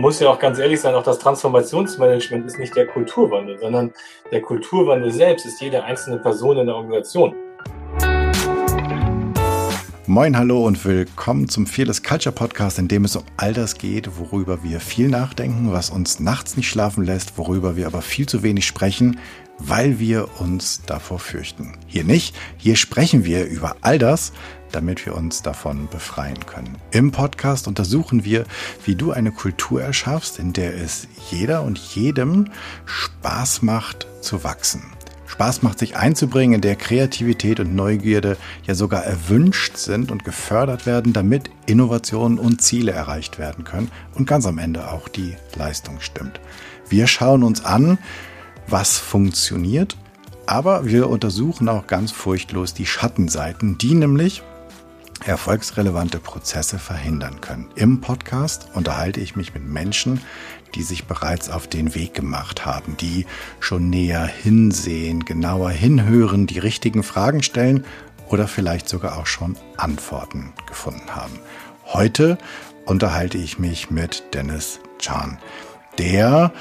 man muss ja auch ganz ehrlich sein, auch das Transformationsmanagement ist nicht der Kulturwandel, sondern der Kulturwandel selbst ist jede einzelne Person in der Organisation. Moin, hallo und willkommen zum Fearless Culture Podcast, in dem es um all das geht, worüber wir viel nachdenken, was uns nachts nicht schlafen lässt, worüber wir aber viel zu wenig sprechen, weil wir uns davor fürchten. Hier nicht, hier sprechen wir über all das, damit wir uns davon befreien können. Im Podcast untersuchen wir, wie du eine Kultur erschaffst, in der es jeder und jedem Spaß macht zu wachsen. Spaß macht sich einzubringen, in der Kreativität und Neugierde ja sogar erwünscht sind und gefördert werden, damit Innovationen und Ziele erreicht werden können und ganz am Ende auch die Leistung stimmt. Wir schauen uns an, was funktioniert, aber wir untersuchen auch ganz furchtlos die Schattenseiten, die nämlich erfolgsrelevante Prozesse verhindern können. Im Podcast unterhalte ich mich mit Menschen, die sich bereits auf den Weg gemacht haben, die schon näher hinsehen, genauer hinhören, die richtigen Fragen stellen oder vielleicht sogar auch schon Antworten gefunden haben. Heute unterhalte ich mich mit Dennis Chan, der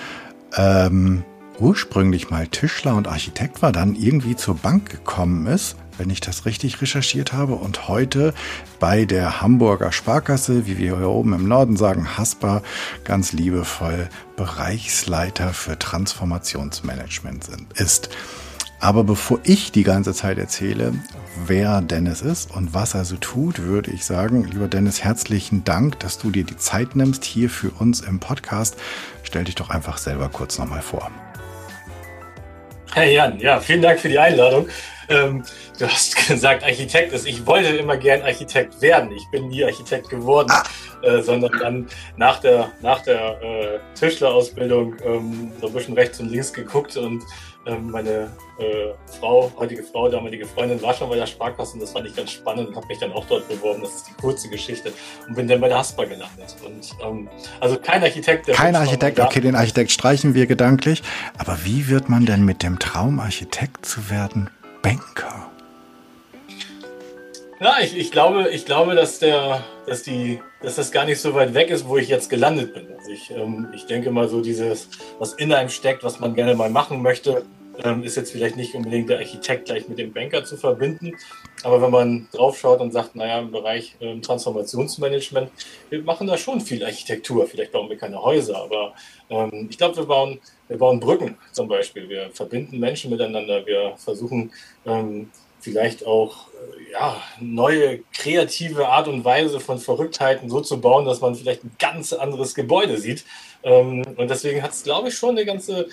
ähm, ursprünglich mal Tischler und Architekt war, dann irgendwie zur Bank gekommen ist, wenn ich das richtig recherchiert habe, und heute bei der Hamburger Sparkasse, wie wir hier oben im Norden sagen, Haspa, ganz liebevoll Bereichsleiter für Transformationsmanagement sind, ist. Aber bevor ich die ganze Zeit erzähle, wer Dennis ist und was er so tut, würde ich sagen, lieber Dennis, herzlichen Dank, dass du dir die Zeit nimmst hier für uns im Podcast. Stell dich doch einfach selber kurz nochmal vor. Hey Jan, ja, vielen Dank für die Einladung. Ähm, du hast gesagt, Architekt ist. Ich wollte immer gern Architekt werden. Ich bin nie Architekt geworden, ah. äh, sondern dann nach der, nach der äh, Tischlerausbildung ähm, so ein bisschen rechts und links geguckt und ähm, meine äh, Frau, heutige Frau, damalige Freundin, war schon bei der Sparkasse und das fand ich ganz spannend und habe mich dann auch dort beworben. Das ist die kurze Geschichte und bin dann bei der Haspa gelandet. Und ähm, also kein Architekt. kein Architekt, okay, den Architekt streichen wir gedanklich. Aber wie wird man denn mit dem Traum, Architekt zu werden, Banker? Ja, ich, ich, glaube, ich glaube, dass der, dass die, dass das gar nicht so weit weg ist, wo ich jetzt gelandet bin. Also ich, ähm, ich denke mal so dieses, was in einem steckt, was man gerne mal machen möchte, ähm, ist jetzt vielleicht nicht unbedingt der Architekt gleich mit dem Banker zu verbinden. Aber wenn man draufschaut und sagt, naja, im Bereich ähm, Transformationsmanagement, wir machen da schon viel Architektur. Vielleicht bauen wir keine Häuser, aber ähm, ich glaube, wir bauen, wir bauen Brücken zum Beispiel. Wir verbinden Menschen miteinander. Wir versuchen ähm, vielleicht auch äh, ja, neue kreative Art und Weise von Verrücktheiten so zu bauen, dass man vielleicht ein ganz anderes Gebäude sieht. Ähm, und deswegen hat es, glaube ich, schon eine ganze,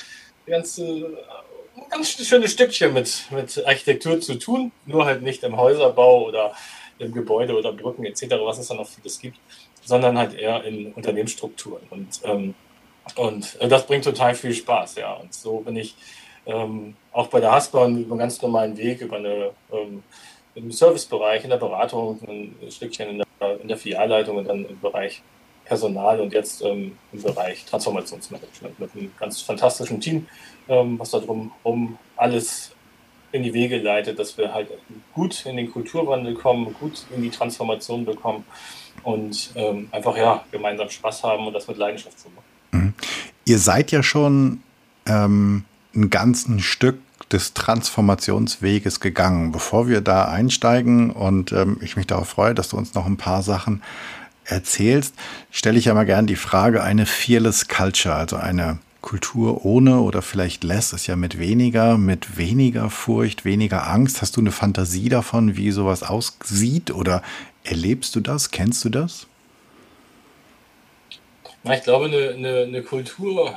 ganze ein ganz schönes Stückchen mit, mit Architektur zu tun, nur halt nicht im Häuserbau oder im Gebäude oder Brücken etc., was es dann noch vieles gibt, sondern halt eher in Unternehmensstrukturen. Und, ähm, und das bringt total viel Spaß, ja. Und so bin ich ähm, auch bei der Hasbahn über einen ganz normalen Weg, über eine, ähm, im Servicebereich, in der Beratung, ein Stückchen in der, in der Filialleitung und dann im Bereich Personal und jetzt ähm, im Bereich Transformationsmanagement mit einem ganz fantastischen Team, ähm, was da drum um alles in die Wege leitet, dass wir halt gut in den Kulturwandel kommen, gut in die Transformation bekommen und ähm, einfach ja gemeinsam Spaß haben und das mit Leidenschaft zu machen. Mhm. Ihr seid ja schon ähm, ein ganzes Stück des Transformationsweges gegangen. Bevor wir da einsteigen und ähm, ich mich darauf freue, dass du uns noch ein paar Sachen erzählst, stelle ich ja mal gern die Frage, eine fearless Culture, also eine Kultur ohne oder vielleicht less ist ja mit weniger, mit weniger Furcht, weniger Angst. Hast du eine Fantasie davon, wie sowas aussieht oder erlebst du das? Kennst du das? Na, ich glaube, eine, eine, eine Kultur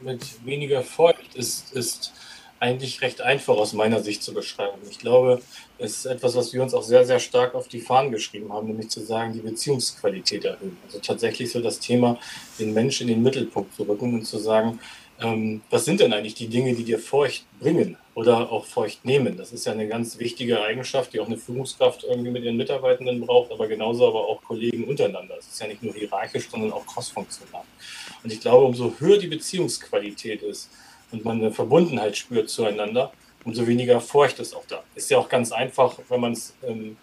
mit weniger Furcht ist, ist eigentlich recht einfach aus meiner Sicht zu beschreiben. Ich glaube, es ist etwas, was wir uns auch sehr, sehr stark auf die Fahnen geschrieben haben, nämlich zu sagen, die Beziehungsqualität erhöhen. Also tatsächlich so das Thema, den Menschen in den Mittelpunkt zu rücken und zu sagen, ähm, was sind denn eigentlich die Dinge, die dir Furcht bringen oder auch Furcht nehmen? Das ist ja eine ganz wichtige Eigenschaft, die auch eine Führungskraft irgendwie mit ihren Mitarbeitenden braucht, aber genauso aber auch Kollegen untereinander. Es ist ja nicht nur hierarchisch, sondern auch crossfunktional. Und ich glaube, umso höher die Beziehungsqualität ist, und man eine Verbundenheit spürt zueinander, umso weniger Furcht ist auch da. Ist ja auch ganz einfach, wenn man es ähm,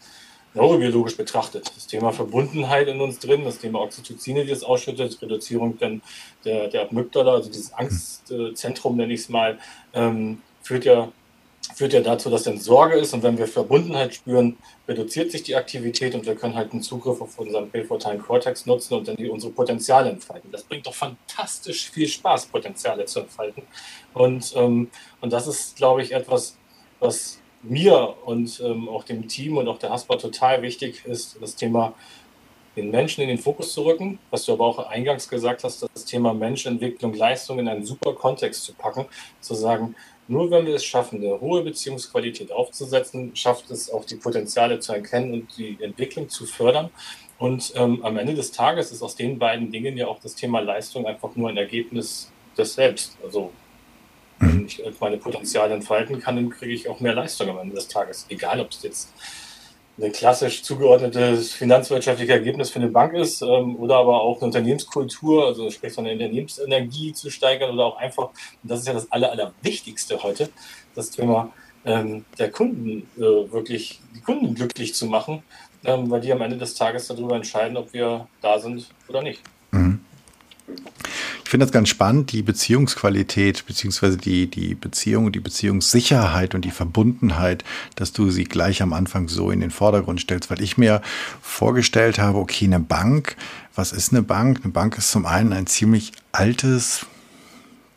neurobiologisch betrachtet. Das Thema Verbundenheit in uns drin, das Thema Oxytocin, die es ausschüttet, Reduzierung dann der, der Amygdala, also dieses Angstzentrum, nenne ich es mal, ähm, führt ja führt ja dazu, dass dann Sorge ist und wenn wir Verbundenheit spüren, reduziert sich die Aktivität und wir können halt einen Zugriff auf unseren präfrontalen Cortex nutzen und dann die, unsere Potenziale entfalten. Das bringt doch fantastisch viel Spaß, Potenziale zu entfalten. Und, ähm, und das ist, glaube ich, etwas, was mir und ähm, auch dem Team und auch der Haspa total wichtig ist, das Thema den Menschen in den Fokus zu rücken, was du aber auch eingangs gesagt hast, das Thema Menschentwicklung, Leistung in einen super Kontext zu packen, zu sagen, nur wenn wir es schaffen, eine hohe Beziehungsqualität aufzusetzen, schafft es auch die Potenziale zu erkennen und die Entwicklung zu fördern. Und ähm, am Ende des Tages ist aus den beiden Dingen ja auch das Thema Leistung einfach nur ein Ergebnis des Selbst. Also wenn mhm. ich meine Potenziale entfalten kann, dann kriege ich auch mehr Leistung am Ende des Tages. Egal, ob es jetzt ein klassisch zugeordnetes finanzwirtschaftliches Ergebnis für eine Bank ist ähm, oder aber auch eine Unternehmenskultur, also sprich so eine Unternehmensenergie zu steigern oder auch einfach, und das ist ja das Aller, Allerwichtigste heute, das Thema ähm, der Kunden äh, wirklich, die Kunden glücklich zu machen, ähm, weil die am Ende des Tages darüber entscheiden, ob wir da sind oder nicht. Ich finde das ganz spannend, die Beziehungsqualität, beziehungsweise die, die Beziehung, die Beziehungssicherheit und die Verbundenheit, dass du sie gleich am Anfang so in den Vordergrund stellst, weil ich mir vorgestellt habe, okay, eine Bank, was ist eine Bank? Eine Bank ist zum einen ein ziemlich altes,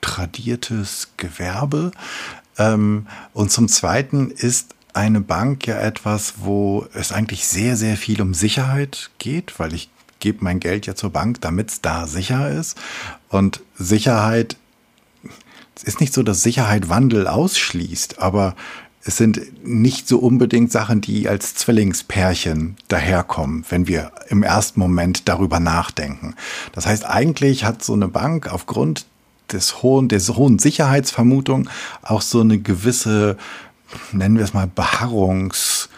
tradiertes Gewerbe. Ähm, und zum zweiten ist eine Bank ja etwas, wo es eigentlich sehr, sehr viel um Sicherheit geht, weil ich gebe mein Geld ja zur Bank, damit es da sicher ist. Und Sicherheit, es ist nicht so, dass Sicherheit Wandel ausschließt, aber es sind nicht so unbedingt Sachen, die als Zwillingspärchen daherkommen, wenn wir im ersten Moment darüber nachdenken. Das heißt, eigentlich hat so eine Bank aufgrund des hohen, der hohen Sicherheitsvermutung auch so eine gewisse, nennen wir es mal, Beharrungs-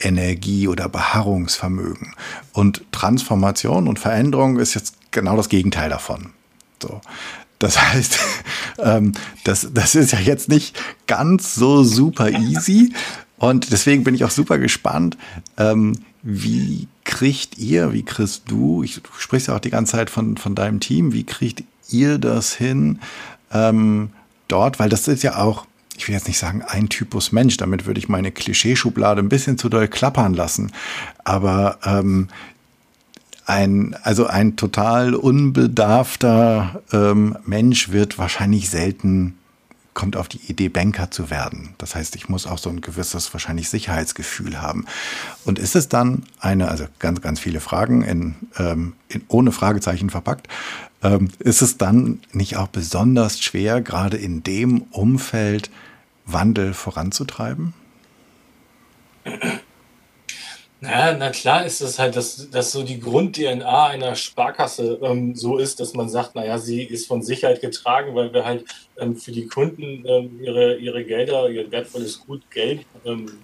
Energie oder Beharrungsvermögen. Und Transformation und Veränderung ist jetzt genau das Gegenteil davon. So. Das heißt, ähm, das, das ist ja jetzt nicht ganz so super easy. Und deswegen bin ich auch super gespannt, ähm, wie kriegt ihr, wie kriegst du, ich, du sprichst ja auch die ganze Zeit von, von deinem Team, wie kriegt ihr das hin ähm, dort, weil das ist ja auch, ich will jetzt nicht sagen ein Typus Mensch, damit würde ich meine Klischeeschublade ein bisschen zu doll klappern lassen. Aber ähm, ein, also ein total unbedarfter ähm, Mensch wird wahrscheinlich selten kommt auf die Idee, Banker zu werden. Das heißt, ich muss auch so ein gewisses wahrscheinlich Sicherheitsgefühl haben. Und ist es dann eine, also ganz, ganz viele Fragen in, ähm, in ohne Fragezeichen verpackt, ähm, ist es dann nicht auch besonders schwer, gerade in dem Umfeld Wandel voranzutreiben? Na, na klar ist es halt, dass, dass so die Grund-DNA einer Sparkasse ähm, so ist, dass man sagt, naja, sie ist von Sicherheit getragen, weil wir halt ähm, für die Kunden ähm, ihre, ihre Gelder, ihr wertvolles Gut Geld ähm,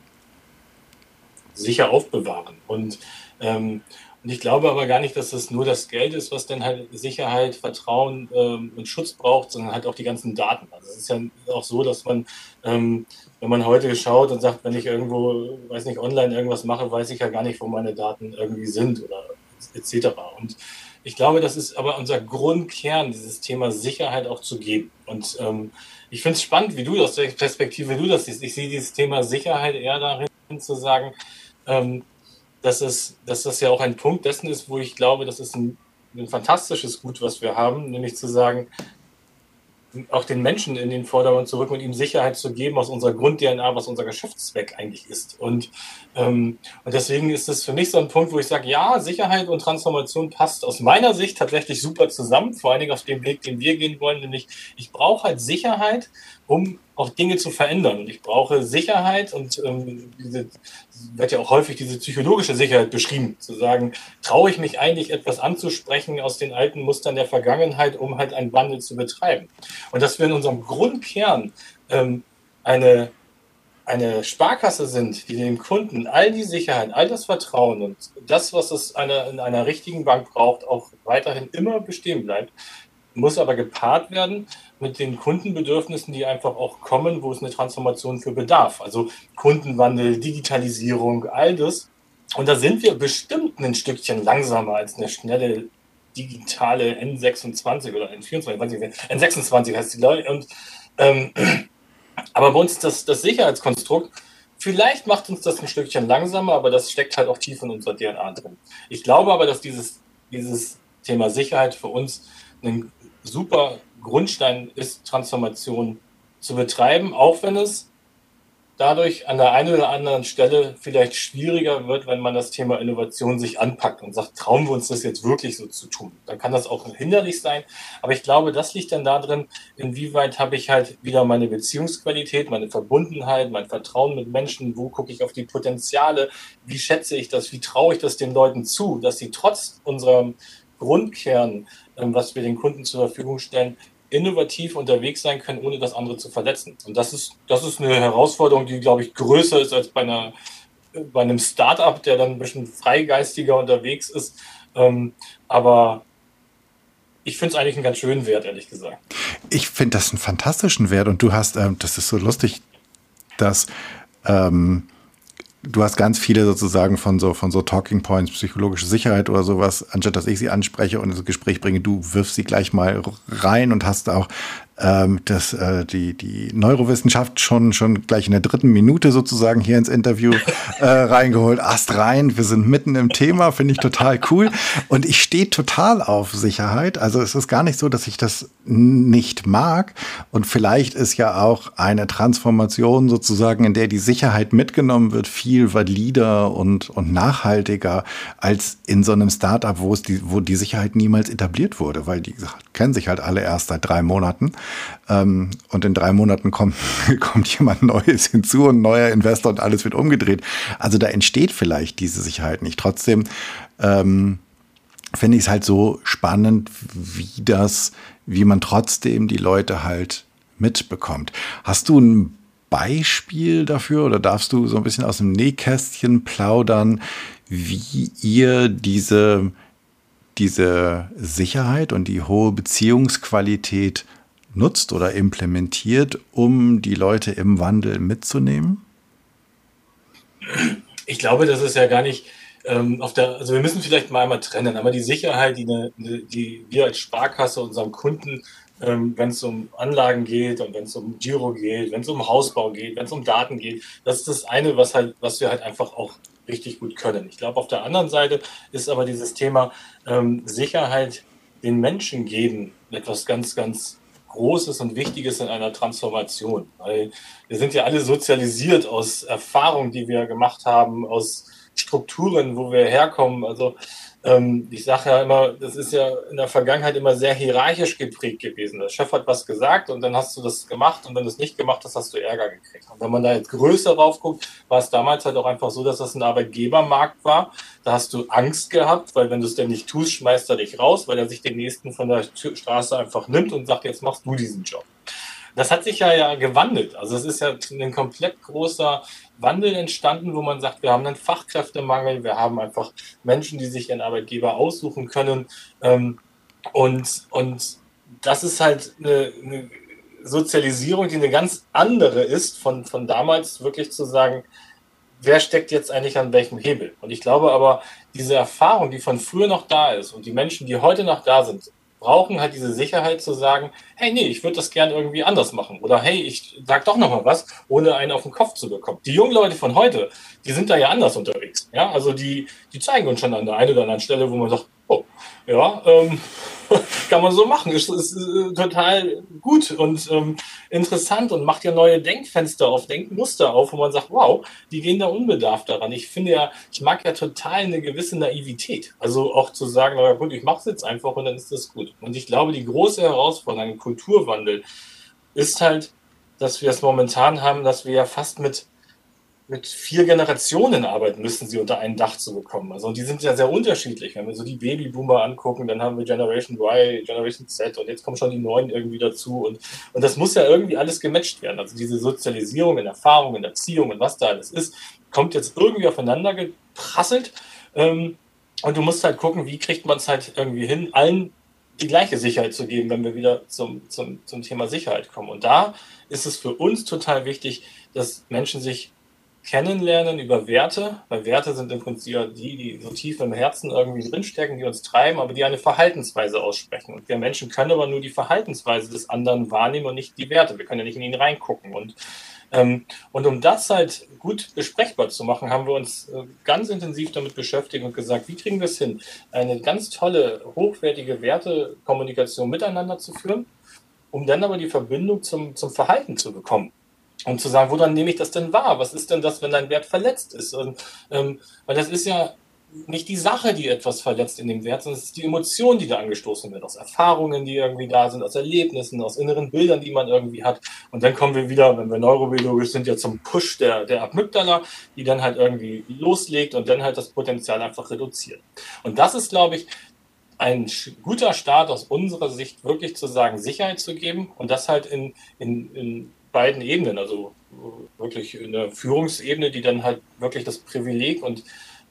sicher aufbewahren. Und ähm, und ich glaube aber gar nicht, dass es nur das Geld ist, was dann halt Sicherheit, Vertrauen ähm, und Schutz braucht, sondern halt auch die ganzen Daten. Also es ist ja auch so, dass man, ähm, wenn man heute schaut und sagt, wenn ich irgendwo, weiß nicht, online irgendwas mache, weiß ich ja gar nicht, wo meine Daten irgendwie sind oder etc. Und ich glaube, das ist aber unser Grundkern, dieses Thema Sicherheit auch zu geben. Und ähm, ich finde es spannend, wie du aus der Perspektive du das siehst. Ich sehe dieses Thema Sicherheit eher darin zu sagen, ähm, dass, es, dass das ja auch ein Punkt dessen ist, wo ich glaube, das ist ein, ein fantastisches Gut, was wir haben, nämlich zu sagen, auch den Menschen in den Vordergrund zu rücken und ihm Sicherheit zu geben aus unserer Grund-DNA, was unser Geschäftszweck eigentlich ist. Und, ähm, und deswegen ist es für mich so ein Punkt, wo ich sage, ja, Sicherheit und Transformation passt aus meiner Sicht tatsächlich super zusammen, vor allen Dingen auf dem Weg, den wir gehen wollen, nämlich ich brauche halt Sicherheit, um auch Dinge zu verändern. Und ich brauche Sicherheit und ähm, diese wird ja auch häufig diese psychologische Sicherheit beschrieben, zu sagen, traue ich mich eigentlich etwas anzusprechen aus den alten Mustern der Vergangenheit, um halt einen Wandel zu betreiben. Und dass wir in unserem Grundkern ähm, eine, eine Sparkasse sind, die dem Kunden all die Sicherheit, all das Vertrauen und das, was es eine, in einer richtigen Bank braucht, auch weiterhin immer bestehen bleibt, muss aber gepaart werden mit den Kundenbedürfnissen, die einfach auch kommen, wo es eine Transformation für bedarf. Also Kundenwandel, Digitalisierung, all das. Und da sind wir bestimmt ein Stückchen langsamer als eine schnelle digitale N26 oder N24, weiß ich nicht, N26 heißt die Leute. Und, ähm, aber bei uns das, das Sicherheitskonstrukt, vielleicht macht uns das ein Stückchen langsamer, aber das steckt halt auch tief in unserer DNA drin. Ich glaube aber, dass dieses, dieses Thema Sicherheit für uns ein super Grundstein ist, Transformation zu betreiben, auch wenn es dadurch an der einen oder anderen Stelle vielleicht schwieriger wird, wenn man das Thema Innovation sich anpackt und sagt, trauen wir uns das jetzt wirklich so zu tun. Dann kann das auch hinderlich sein. Aber ich glaube, das liegt dann darin, inwieweit habe ich halt wieder meine Beziehungsqualität, meine Verbundenheit, mein Vertrauen mit Menschen, wo gucke ich auf die Potenziale, wie schätze ich das, wie traue ich das den Leuten zu, dass sie trotz unserem Grundkern, ähm, was wir den Kunden zur Verfügung stellen, innovativ unterwegs sein können, ohne das andere zu verletzen. Und das ist, das ist eine Herausforderung, die, glaube ich, größer ist als bei, einer, bei einem Startup, der dann ein bisschen freigeistiger unterwegs ist. Ähm, aber ich finde es eigentlich einen ganz schönen Wert, ehrlich gesagt. Ich finde das einen fantastischen Wert und du hast, ähm, das ist so lustig, dass ähm, du hast ganz viele sozusagen von so, von so Talking Points, psychologische Sicherheit oder sowas, anstatt dass ich sie anspreche und ins Gespräch bringe, du wirfst sie gleich mal rein und hast auch ähm, das, äh, die, die Neurowissenschaft schon, schon gleich in der dritten Minute sozusagen hier ins Interview äh, reingeholt. Ast rein, wir sind mitten im Thema, finde ich total cool. Und ich stehe total auf Sicherheit. Also es ist gar nicht so, dass ich das nicht mag. Und vielleicht ist ja auch eine Transformation sozusagen, in der die Sicherheit mitgenommen wird, viel valider und, und nachhaltiger als in so einem Startup, wo es die, wo die Sicherheit niemals etabliert wurde, weil die kennen sich halt alle erst seit drei Monaten. Ähm, und in drei Monaten kommt, kommt jemand Neues hinzu und ein neuer Investor und alles wird umgedreht. Also da entsteht vielleicht diese Sicherheit nicht. Trotzdem ähm, finde ich es halt so spannend, wie das, wie man trotzdem die Leute halt mitbekommt. Hast du ein Beispiel dafür oder darfst du so ein bisschen aus dem Nähkästchen plaudern, wie ihr diese, diese Sicherheit und die hohe Beziehungsqualität nutzt oder implementiert, um die Leute im Wandel mitzunehmen? Ich glaube, das ist ja gar nicht ähm, auf der, also wir müssen vielleicht mal einmal trennen, aber die Sicherheit, die, eine, die wir als Sparkasse unserem Kunden, ähm, wenn es um Anlagen geht und wenn es um Giro geht, wenn es um Hausbau geht, wenn es um Daten geht, das ist das eine, was halt, was wir halt einfach auch richtig gut können. Ich glaube, auf der anderen Seite ist aber dieses Thema ähm, Sicherheit den Menschen geben etwas ganz, ganz Großes und Wichtiges in einer Transformation. Weil wir sind ja alle sozialisiert aus Erfahrungen, die wir gemacht haben, aus Strukturen, wo wir herkommen. Also ähm, ich sage ja immer, das ist ja in der Vergangenheit immer sehr hierarchisch geprägt gewesen. Der Chef hat was gesagt und dann hast du das gemacht und wenn du es nicht gemacht hast, hast du Ärger gekriegt. Und wenn man da jetzt größer drauf guckt, war es damals halt auch einfach so, dass das ein Arbeitgebermarkt war. Da hast du Angst gehabt, weil wenn du es denn nicht tust, schmeißt er dich raus, weil er sich den nächsten von der Straße einfach nimmt und sagt, jetzt machst du diesen Job. Das hat sich ja, ja gewandelt. Also es ist ja ein komplett großer Wandel entstanden, wo man sagt, wir haben einen Fachkräftemangel, wir haben einfach Menschen, die sich ihren Arbeitgeber aussuchen können. Ähm, und, und das ist halt eine, eine Sozialisierung, die eine ganz andere ist, von, von damals wirklich zu sagen, wer steckt jetzt eigentlich an welchem Hebel? Und ich glaube aber, diese Erfahrung, die von früher noch da ist und die Menschen, die heute noch da sind, brauchen halt diese Sicherheit zu sagen, hey, nee, ich würde das gerne irgendwie anders machen. Oder hey, ich sag doch noch mal was, ohne einen auf den Kopf zu bekommen. Die jungen Leute von heute, die sind da ja anders unterwegs. Ja, also die, die zeigen uns schon an der einen oder anderen Stelle, wo man sagt, oh, ja, ähm, kann man so machen. Ist, ist, ist äh, total gut und ähm, interessant und macht ja neue Denkfenster auf, Denkmuster auf, wo man sagt, wow, die gehen da unbedarft daran. Ich finde ja, ich mag ja total eine gewisse Naivität. Also auch zu sagen, na gut, ich mache es jetzt einfach und dann ist das gut. Und ich glaube, die große Herausforderung, ein Kulturwandel, ist halt, dass wir es momentan haben, dass wir ja fast mit mit vier Generationen arbeiten müssen, sie unter ein Dach zu bekommen. Also die sind ja sehr unterschiedlich. Wenn wir so die Babyboomer angucken, dann haben wir Generation Y, Generation Z und jetzt kommen schon die neuen irgendwie dazu. Und, und das muss ja irgendwie alles gematcht werden. Also diese Sozialisierung in Erfahrung, in Erziehung und was da alles ist, kommt jetzt irgendwie aufeinander geprasselt. Ähm, und du musst halt gucken, wie kriegt man es halt irgendwie hin, allen die gleiche Sicherheit zu geben, wenn wir wieder zum, zum, zum Thema Sicherheit kommen. Und da ist es für uns total wichtig, dass Menschen sich kennenlernen über Werte, weil Werte sind im Prinzip die, die so tief im Herzen irgendwie drinstecken, die uns treiben, aber die eine Verhaltensweise aussprechen. Und wir Menschen können aber nur die Verhaltensweise des anderen wahrnehmen und nicht die Werte. Wir können ja nicht in ihn reingucken. Und, ähm, und um das halt gut besprechbar zu machen, haben wir uns äh, ganz intensiv damit beschäftigt und gesagt, wie kriegen wir es hin, eine ganz tolle, hochwertige Wertekommunikation miteinander zu führen, um dann aber die Verbindung zum, zum Verhalten zu bekommen und zu sagen, woran nehme ich das denn wahr? Was ist denn das, wenn dein Wert verletzt ist? Und, ähm, weil das ist ja nicht die Sache, die etwas verletzt in dem Wert, sondern es ist die Emotion, die da angestoßen wird, aus Erfahrungen, die irgendwie da sind, aus Erlebnissen, aus inneren Bildern, die man irgendwie hat. Und dann kommen wir wieder, wenn wir neurobiologisch sind, ja zum Push der, der Amygdala, die dann halt irgendwie loslegt und dann halt das Potenzial einfach reduziert. Und das ist, glaube ich, ein guter Start aus unserer Sicht, wirklich zu sagen, Sicherheit zu geben und das halt in, in, in beiden Ebenen, also wirklich eine Führungsebene, die dann halt wirklich das Privileg und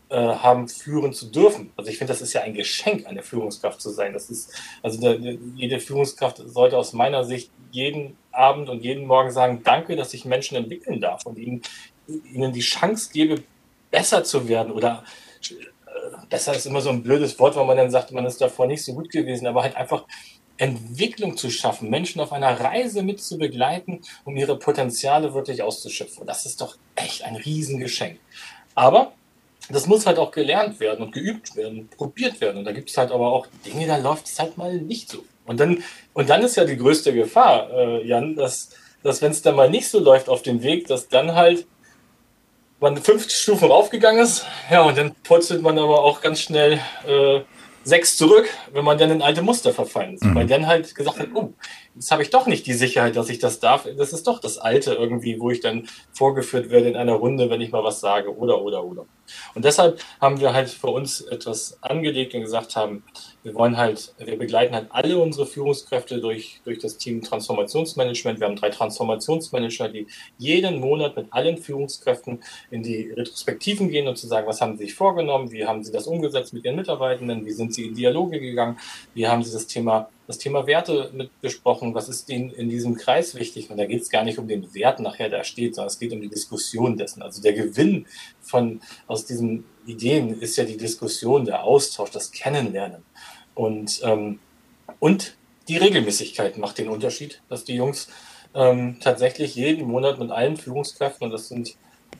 äh, haben, führen zu dürfen. Also ich finde, das ist ja ein Geschenk, eine Führungskraft zu sein. Das ist, also der, jede Führungskraft sollte aus meiner Sicht jeden Abend und jeden Morgen sagen, danke, dass ich Menschen entwickeln darf und ihnen, ihnen die Chance gebe, besser zu werden oder äh, besser ist immer so ein blödes Wort, weil man dann sagt, man ist davor nicht so gut gewesen, aber halt einfach Entwicklung zu schaffen, Menschen auf einer Reise mit zu begleiten, um ihre Potenziale wirklich auszuschöpfen. Das ist doch echt ein Riesengeschenk. Aber das muss halt auch gelernt werden und geübt werden, probiert werden. Und da gibt es halt aber auch Dinge, da läuft es halt mal nicht so. Und dann, und dann ist ja die größte Gefahr, äh, Jan, dass, dass wenn es dann mal nicht so läuft auf dem Weg, dass dann halt man fünf Stufen raufgegangen ist, ja, und dann purzelt man aber auch ganz schnell äh, sechs zurück, wenn man dann in alte Muster verfallen ist. Mhm. Weil dann halt gesagt hat, oh, jetzt habe ich doch nicht die Sicherheit, dass ich das darf. Das ist doch das Alte irgendwie, wo ich dann vorgeführt werde in einer Runde, wenn ich mal was sage oder, oder, oder. Und deshalb haben wir halt für uns etwas angelegt und gesagt haben, wir wollen halt, wir begleiten halt alle unsere Führungskräfte durch, durch das Team Transformationsmanagement. Wir haben drei Transformationsmanager, die jeden Monat mit allen Führungskräften in die Retrospektiven gehen und zu sagen, was haben sie sich vorgenommen, wie haben sie das umgesetzt mit ihren Mitarbeitenden, wie sind sie in Dialoge gegangen, wie haben sie das Thema das Thema Werte mit besprochen. Was ist Ihnen in diesem Kreis wichtig? Und da geht es gar nicht um den Wert nachher, der steht, sondern es geht um die Diskussion dessen. Also der Gewinn von, aus diesen Ideen ist ja die Diskussion, der Austausch, das Kennenlernen. Und, ähm, und die Regelmäßigkeit macht den Unterschied, dass die Jungs ähm, tatsächlich jeden Monat mit allen Führungskräften, und das sind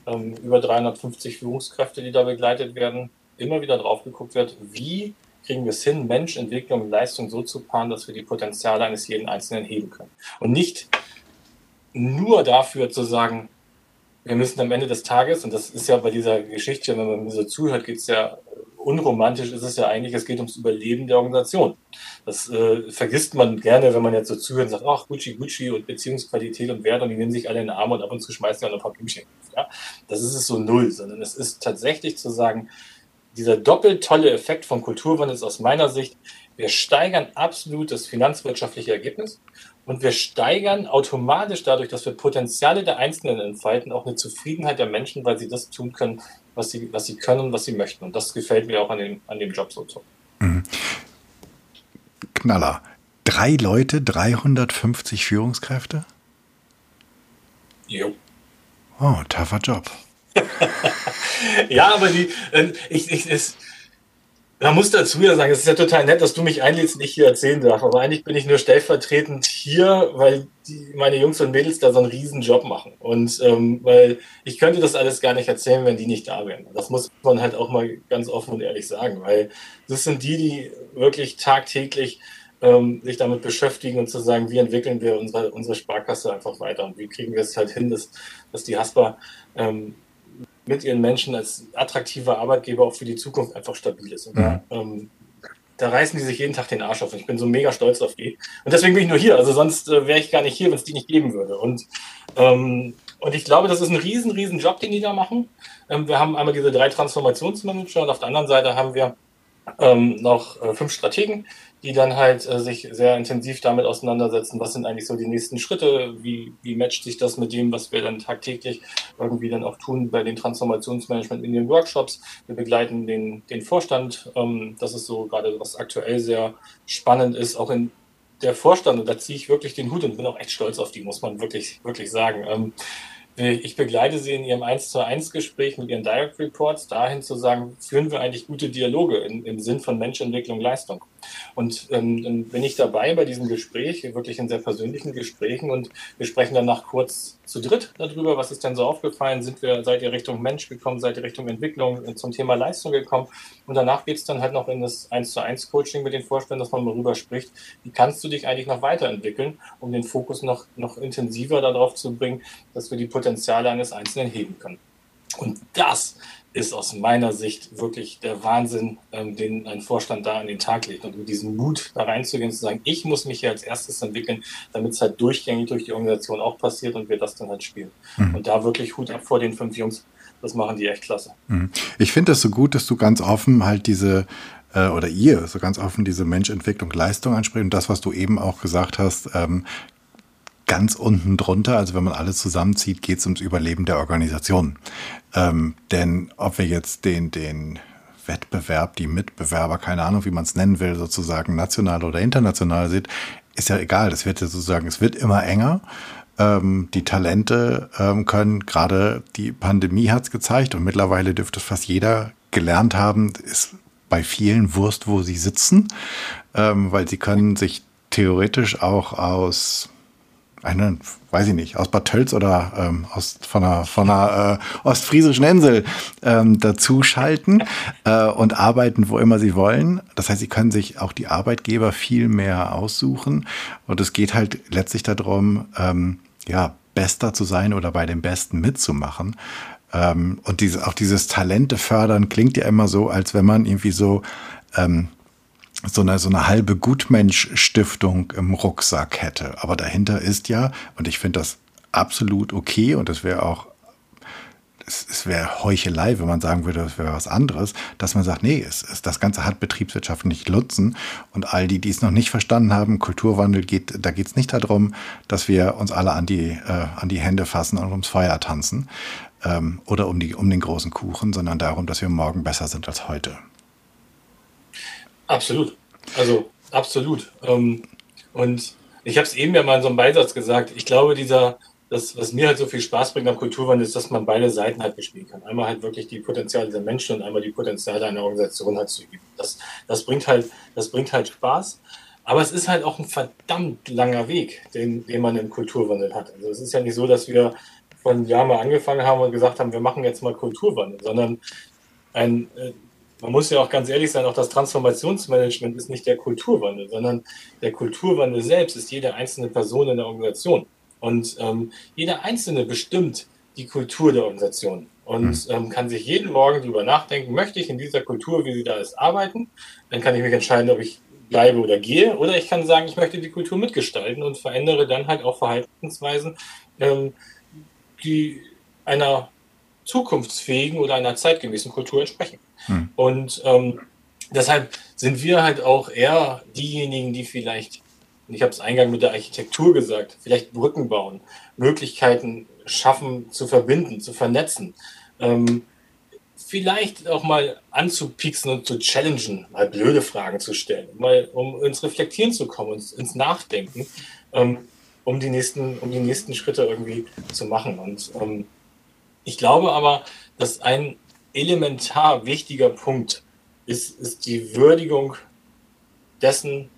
ähm, über 350 Führungskräfte, die da begleitet werden, immer wieder drauf geguckt wird, wie kriegen wir es hin, Mensch, Entwicklung und Leistung so zu paaren, dass wir die Potenziale eines jeden Einzelnen heben können. Und nicht nur dafür zu sagen, wir müssen am Ende des Tages, und das ist ja bei dieser Geschichte, wenn man so zuhört, geht es ja unromantisch, ist es ja eigentlich, es geht ums Überleben der Organisation. Das äh, vergisst man gerne, wenn man jetzt so zuhört und sagt, ach, Gucci, Gucci und Beziehungsqualität und Wert und die nehmen sich alle in den Arm und ab und zu schmeißen auch noch ein paar Blümchen. Ja? Das ist es so null, sondern es ist tatsächlich zu sagen, dieser doppelt tolle Effekt vom Kulturwandel ist aus meiner Sicht, wir steigern absolut das finanzwirtschaftliche Ergebnis und wir steigern automatisch dadurch, dass wir Potenziale der Einzelnen entfalten, auch eine Zufriedenheit der Menschen, weil sie das tun können, was sie, was sie können und was sie möchten. Und das gefällt mir auch an dem, an dem Job so. Mhm. Knaller. Drei Leute, 350 Führungskräfte? Jo. Oh, tougher Job. ja, aber die, äh, ich, ich, es, man muss dazu ja sagen, es ist ja total nett, dass du mich einlädst und ich hier erzählen darf. Aber eigentlich bin ich nur stellvertretend hier, weil die, meine Jungs und Mädels da so einen riesen Job machen. Und ähm, weil ich könnte das alles gar nicht erzählen, wenn die nicht da wären. Das muss man halt auch mal ganz offen und ehrlich sagen, weil das sind die, die wirklich tagtäglich ähm, sich damit beschäftigen und zu sagen, wie entwickeln wir unsere, unsere Sparkasse einfach weiter und wie kriegen wir es halt hin, dass, dass die Haspa ähm, mit ihren Menschen als attraktiver Arbeitgeber auch für die Zukunft einfach stabil ist. Und da, mhm. ähm, da reißen die sich jeden Tag den Arsch auf. Und ich bin so mega stolz auf die. Und deswegen bin ich nur hier. Also sonst äh, wäre ich gar nicht hier, wenn es die nicht geben würde. Und, ähm, und ich glaube, das ist ein riesen, riesen Job, den die da machen. Ähm, wir haben einmal diese drei Transformationsmanager und auf der anderen Seite haben wir ähm, noch äh, fünf Strategen, die dann halt äh, sich sehr intensiv damit auseinandersetzen, was sind eigentlich so die nächsten Schritte, wie, wie matcht sich das mit dem, was wir dann tagtäglich irgendwie dann auch tun bei den Transformationsmanagement in den Workshops. Wir begleiten den, den Vorstand. Ähm, das ist so gerade, was aktuell sehr spannend ist, auch in der Vorstand, und da ziehe ich wirklich den Hut und bin auch echt stolz auf die, muss man wirklich, wirklich sagen. Ähm, ich begleite Sie in Ihrem 1 zu 1 Gespräch mit Ihren Direct Reports dahin zu sagen, führen wir eigentlich gute Dialoge in, im Sinn von Menschentwicklung, Leistung. Und ähm, bin ich dabei bei diesem Gespräch, wirklich in sehr persönlichen Gesprächen und wir sprechen danach kurz zu dritt darüber, was ist denn so aufgefallen, sind wir, seid ihr Richtung Mensch gekommen, seid ihr Richtung Entwicklung zum Thema Leistung gekommen? Und danach geht es dann halt noch in das 1 zu 1 Coaching mit den Vorständen, dass man mal rüber spricht, wie kannst du dich eigentlich noch weiterentwickeln, um den Fokus noch, noch intensiver darauf zu bringen, dass wir die Potenziale eines Einzelnen heben können. Und das ist aus meiner Sicht wirklich der Wahnsinn, ähm, den ein Vorstand da an den Tag legt. Und mit diesem Mut da reinzugehen, zu sagen, ich muss mich hier als erstes entwickeln, damit es halt durchgängig durch die Organisation auch passiert und wir das dann halt spielen. Mhm. Und da wirklich Hut ab vor den fünf Jungs. Das machen die echt klasse. Mhm. Ich finde das so gut, dass du ganz offen halt diese äh, oder ihr so ganz offen diese Menschentwicklung, Leistung anspricht und das, was du eben auch gesagt hast, ähm, ganz unten drunter, also wenn man alles zusammenzieht, geht es ums Überleben der Organisation. Ähm, denn ob wir jetzt den, den Wettbewerb, die Mitbewerber, keine Ahnung, wie man es nennen will, sozusagen national oder international sieht, ist ja egal. Das wird ja sozusagen, es wird immer enger. Ähm, die Talente ähm, können, gerade die Pandemie hat es gezeigt und mittlerweile dürfte fast jeder gelernt haben, ist bei vielen Wurst, wo sie sitzen, ähm, weil sie können sich theoretisch auch aus eine, weiß ich nicht, aus Bad Tölz oder ähm, aus, von einer, von einer äh, ostfriesischen Insel ähm, dazu schalten äh, und arbeiten, wo immer sie wollen. Das heißt, sie können sich auch die Arbeitgeber viel mehr aussuchen. Und es geht halt letztlich darum, ähm, ja, bester zu sein oder bei den Besten mitzumachen. Ähm, und diese, auch dieses Talente fördern klingt ja immer so, als wenn man irgendwie so ähm, so eine, so eine halbe Gutmensch-Stiftung im Rucksack hätte. Aber dahinter ist ja, und ich finde das absolut okay und das wäre auch es, es wäre Heuchelei, wenn man sagen würde, das wäre was anderes, dass man sagt, nee, es, es, das Ganze hat betriebswirtschaftlich Nutzen und all die, die es noch nicht verstanden haben, Kulturwandel geht, da geht es nicht darum, dass wir uns alle an die, äh, an die Hände fassen und ums Feuer tanzen ähm, oder um, die, um den großen Kuchen, sondern darum, dass wir morgen besser sind als heute. Absolut. Also absolut. Ähm, und ich habe es eben ja mal in so einem Beisatz gesagt. Ich glaube, dieser, das, was mir halt so viel Spaß bringt am Kulturwandel, ist, dass man beide Seiten halt bespielen kann. Einmal halt wirklich die Potenziale der Menschen und einmal die Potenziale einer Organisation halt zu üben. Das, das bringt halt, das bringt halt Spaß. Aber es ist halt auch ein verdammt langer Weg, den, den man im Kulturwandel hat. Also es ist ja nicht so, dass wir von Jahr mal angefangen haben und gesagt haben, wir machen jetzt mal Kulturwandel, sondern ein, äh, man muss ja auch ganz ehrlich sein, auch das Transformationsmanagement ist nicht der Kulturwandel, sondern der Kulturwandel selbst ist jede einzelne Person in der Organisation. Und ähm, jeder Einzelne bestimmt die Kultur der Organisation und mhm. ähm, kann sich jeden Morgen darüber nachdenken, möchte ich in dieser Kultur, wie sie da ist, arbeiten? Dann kann ich mich entscheiden, ob ich bleibe oder gehe. Oder ich kann sagen, ich möchte die Kultur mitgestalten und verändere dann halt auch Verhaltensweisen, ähm, die einer zukunftsfähigen oder einer zeitgemäßen Kultur entsprechen. Hm. Und ähm, deshalb sind wir halt auch eher diejenigen, die vielleicht, ich habe es eingang mit der Architektur gesagt, vielleicht Brücken bauen, Möglichkeiten schaffen, zu verbinden, zu vernetzen. Ähm, vielleicht auch mal anzupixen und zu challengen, mal blöde Fragen zu stellen, mal um ins Reflektieren zu kommen, ins, ins Nachdenken, ähm, um, die nächsten, um die nächsten Schritte irgendwie zu machen. Und ähm, ich glaube aber, dass ein elementar wichtiger Punkt ist, ist die Würdigung dessen,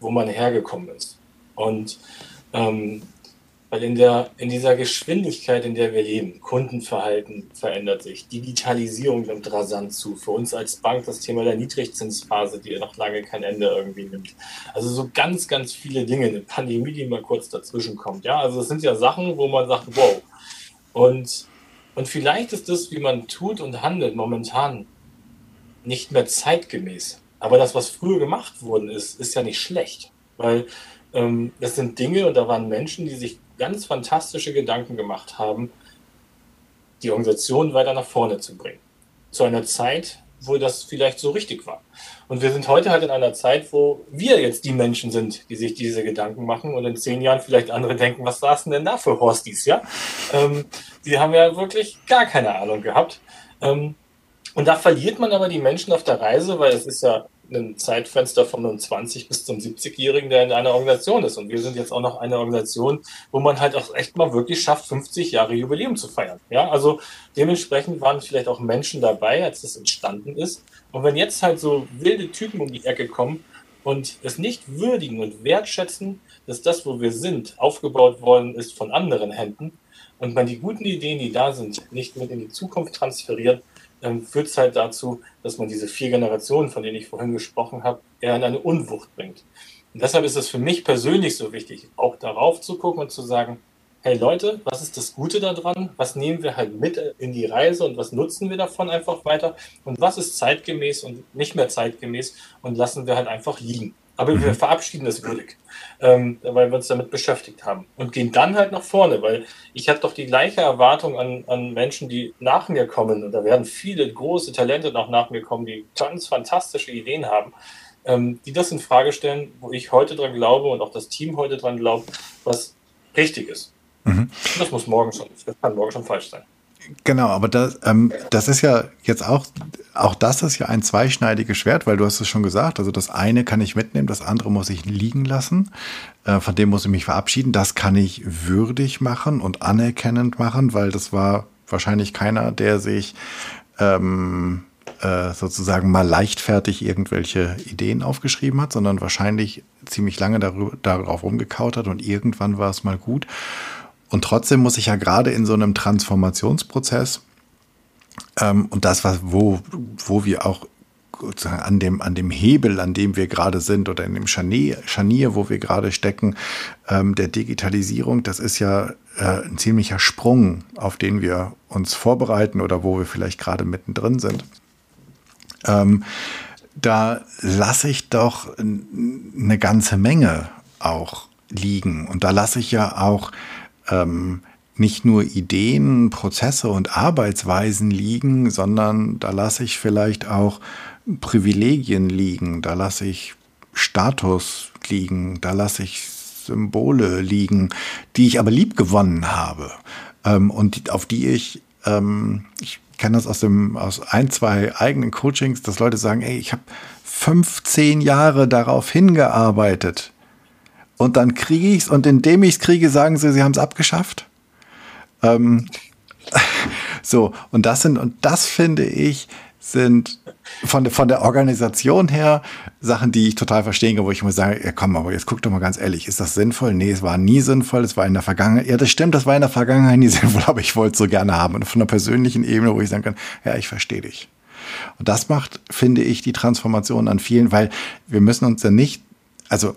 wo man hergekommen ist. Und ähm, weil in, der, in dieser Geschwindigkeit, in der wir leben, Kundenverhalten verändert sich, Digitalisierung nimmt rasant zu. Für uns als Bank das Thema der Niedrigzinsphase, die noch lange kein Ende irgendwie nimmt. Also so ganz, ganz viele Dinge, eine Pandemie, die mal kurz dazwischen kommt. Ja, also das sind ja Sachen, wo man sagt, wow. Und und vielleicht ist das, wie man tut und handelt, momentan nicht mehr zeitgemäß. Aber das, was früher gemacht worden ist, ist ja nicht schlecht. Weil ähm, das sind Dinge und da waren Menschen, die sich ganz fantastische Gedanken gemacht haben, die Organisation weiter nach vorne zu bringen. Zu einer Zeit, wo das vielleicht so richtig war. Und wir sind heute halt in einer Zeit, wo wir jetzt die Menschen sind, die sich diese Gedanken machen und in zehn Jahren vielleicht andere denken, was saßen denn da für Horsties, ja? Ähm, die haben ja wirklich gar keine Ahnung gehabt. Ähm, und da verliert man aber die Menschen auf der Reise, weil es ist ja ein Zeitfenster von einem 20 bis zum 70-Jährigen, der in einer Organisation ist. Und wir sind jetzt auch noch eine Organisation, wo man halt auch echt mal wirklich schafft, 50 Jahre Jubiläum zu feiern. Ja, also dementsprechend waren vielleicht auch Menschen dabei, als das entstanden ist. Und wenn jetzt halt so wilde Typen um die Ecke kommen und es nicht würdigen und wertschätzen, dass das, wo wir sind, aufgebaut worden ist von anderen Händen und man die guten Ideen, die da sind, nicht mit in die Zukunft transferiert, ähm, führt es halt dazu, dass man diese vier Generationen, von denen ich vorhin gesprochen habe, eher in eine Unwucht bringt. Und deshalb ist es für mich persönlich so wichtig, auch darauf zu gucken und zu sagen, hey Leute, was ist das Gute daran? Was nehmen wir halt mit in die Reise und was nutzen wir davon einfach weiter? Und was ist zeitgemäß und nicht mehr zeitgemäß und lassen wir halt einfach liegen. Aber mhm. wir verabschieden das würdig, ähm, weil wir uns damit beschäftigt haben. Und gehen dann halt nach vorne, weil ich habe doch die gleiche Erwartung an, an Menschen, die nach mir kommen. Und da werden viele große Talente noch nach mir kommen, die ganz fantastische Ideen haben, ähm, die das in Frage stellen, wo ich heute dran glaube und auch das Team heute dran glaubt, was richtig ist. Mhm. Das muss morgen schon, das kann morgen schon falsch sein. Genau, aber das, ähm, das ist ja jetzt auch, auch das ist ja ein zweischneidiges Schwert, weil du hast es schon gesagt, also das eine kann ich mitnehmen, das andere muss ich liegen lassen, äh, von dem muss ich mich verabschieden, das kann ich würdig machen und anerkennend machen, weil das war wahrscheinlich keiner, der sich ähm, äh, sozusagen mal leichtfertig irgendwelche Ideen aufgeschrieben hat, sondern wahrscheinlich ziemlich lange darüber, darauf rumgekaut hat und irgendwann war es mal gut. Und trotzdem muss ich ja gerade in so einem Transformationsprozess ähm, und das, was, wo, wo wir auch an dem, an dem Hebel, an dem wir gerade sind oder in dem Scharnier, Scharnier wo wir gerade stecken, ähm, der Digitalisierung, das ist ja äh, ein ziemlicher Sprung, auf den wir uns vorbereiten oder wo wir vielleicht gerade mittendrin sind. Ähm, da lasse ich doch eine ganze Menge auch liegen. Und da lasse ich ja auch ähm, nicht nur Ideen, Prozesse und Arbeitsweisen liegen, sondern da lasse ich vielleicht auch Privilegien liegen, da lasse ich Status liegen, da lasse ich Symbole liegen, die ich aber lieb gewonnen habe ähm, und auf die ich, ähm, ich kenne das aus dem aus ein zwei eigenen Coachings, dass Leute sagen, ey, ich habe 15 Jahre darauf hingearbeitet und dann kriege ich es und indem ich es kriege, sagen sie, sie haben es abgeschafft. Ähm, so, und das sind, und das finde ich, sind von der, von der Organisation her Sachen, die ich total verstehen kann, wo ich immer sage, ja komm, aber jetzt guck doch mal ganz ehrlich, ist das sinnvoll? Nee, es war nie sinnvoll, es war in der Vergangenheit, ja das stimmt, das war in der Vergangenheit nie sinnvoll, aber ich wollte es so gerne haben. Und von der persönlichen Ebene, wo ich sagen kann, ja, ich verstehe dich. Und das macht, finde ich, die Transformation an vielen, weil wir müssen uns ja nicht, also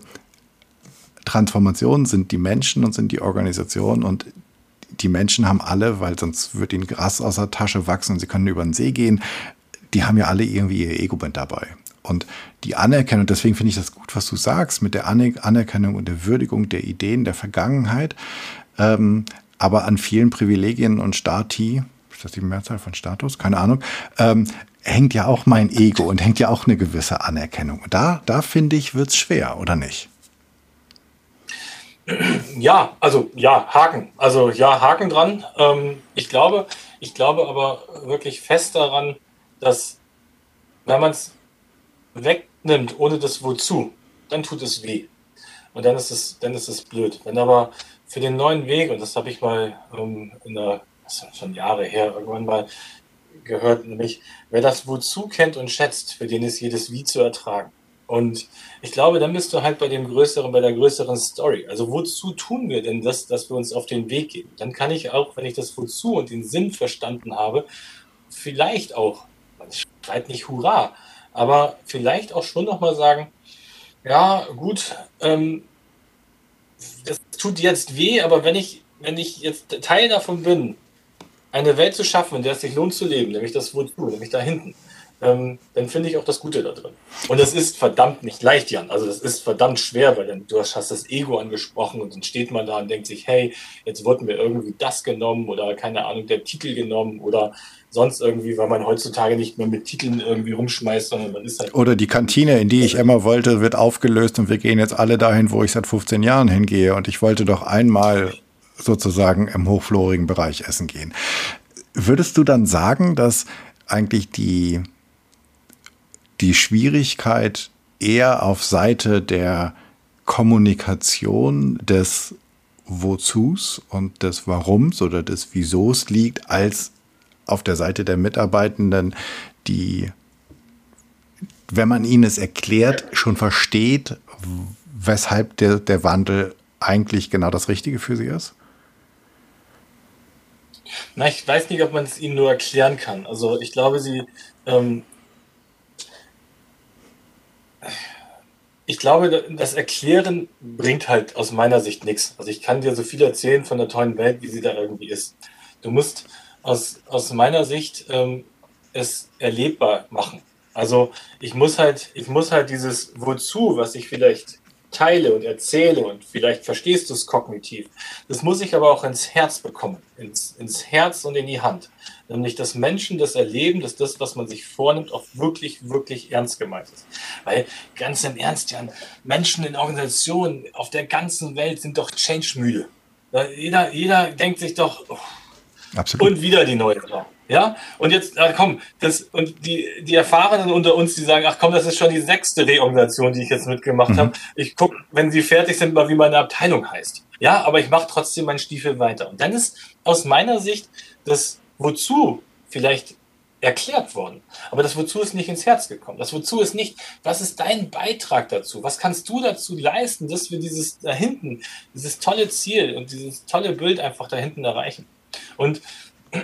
Transformationen sind die Menschen und sind die Organisation und die Menschen haben alle, weil sonst wird ihnen Gras aus der Tasche wachsen und sie können über den See gehen, die haben ja alle irgendwie ihr Ego-Band dabei. Und die Anerkennung, deswegen finde ich das gut, was du sagst, mit der Anerkennung und der Würdigung der Ideen der Vergangenheit, ähm, aber an vielen Privilegien und Stati, ist das die Mehrzahl von Status? Keine Ahnung, ähm, hängt ja auch mein Ego und hängt ja auch eine gewisse Anerkennung. Da, da finde ich, wird es schwer, oder nicht? Ja, also ja, Haken. Also ja, Haken dran. Ähm, ich glaube, ich glaube aber wirklich fest daran, dass wenn man es wegnimmt, ohne das Wozu, dann tut es weh. Und dann ist es, dann ist es blöd. Wenn aber für den neuen Weg, und das habe ich mal ähm, in der, das ist schon Jahre her, irgendwann mal gehört, nämlich, wer das Wozu kennt und schätzt, für den ist jedes Wie zu ertragen. Und ich glaube, dann bist du halt bei dem größeren, bei der größeren Story. Also wozu tun wir denn das, dass wir uns auf den Weg geben? Dann kann ich auch, wenn ich das wozu und den Sinn verstanden habe, vielleicht auch, ich schreit nicht Hurra, aber vielleicht auch schon nochmal sagen, ja, gut, ähm, das tut jetzt weh, aber wenn ich, wenn ich jetzt Teil davon bin, eine Welt zu schaffen, in der es sich lohnt zu leben, nämlich das Wozu, nämlich da hinten, ähm, dann finde ich auch das Gute da drin. Und das ist verdammt nicht leicht, Jan. Also das ist verdammt schwer, weil dann, du hast das Ego angesprochen und dann steht man da und denkt sich, hey, jetzt wurde mir irgendwie das genommen oder keine Ahnung, der Titel genommen oder sonst irgendwie, weil man heutzutage nicht mehr mit Titeln irgendwie rumschmeißt, sondern man ist halt. Oder die Kantine, in die ich immer wollte, wird aufgelöst und wir gehen jetzt alle dahin, wo ich seit 15 Jahren hingehe und ich wollte doch einmal sozusagen im hochflorigen Bereich essen gehen. Würdest du dann sagen, dass eigentlich die die Schwierigkeit eher auf Seite der Kommunikation des Wozus und des Warums oder des Wiesos liegt, als auf der Seite der Mitarbeitenden, die, wenn man ihnen es erklärt, schon versteht, weshalb der, der Wandel eigentlich genau das Richtige für sie ist? Na, ich weiß nicht, ob man es ihnen nur erklären kann. Also ich glaube, sie ähm, ich glaube, das Erklären bringt halt aus meiner Sicht nichts. Also ich kann dir so viel erzählen von der tollen Welt, wie sie da irgendwie ist. Du musst aus, aus meiner Sicht ähm, es erlebbar machen. Also ich muss halt, ich muss halt dieses Wozu, was ich vielleicht teile und erzähle und vielleicht verstehst du es kognitiv. Das muss ich aber auch ins Herz bekommen, ins, ins Herz und in die Hand. Nämlich, dass Menschen das erleben, dass das, was man sich vornimmt, auch wirklich, wirklich ernst gemeint ist. Weil ganz im Ernst, Jan, Menschen in Organisationen auf der ganzen Welt sind doch change-müde. Jeder, jeder denkt sich doch, oh, Absolut. und wieder die neue Frau. Ja, und jetzt, äh, komm, das, und die, die Erfahrenen unter uns, die sagen, ach komm, das ist schon die sechste Reorganisation, die ich jetzt mitgemacht mhm. habe. Ich guck, wenn sie fertig sind, mal wie meine Abteilung heißt. Ja, aber ich mache trotzdem meinen Stiefel weiter. Und dann ist aus meiner Sicht das Wozu vielleicht erklärt worden. Aber das Wozu ist nicht ins Herz gekommen. Das Wozu ist nicht, was ist dein Beitrag dazu? Was kannst du dazu leisten, dass wir dieses da hinten, dieses tolle Ziel und dieses tolle Bild einfach da hinten erreichen? Und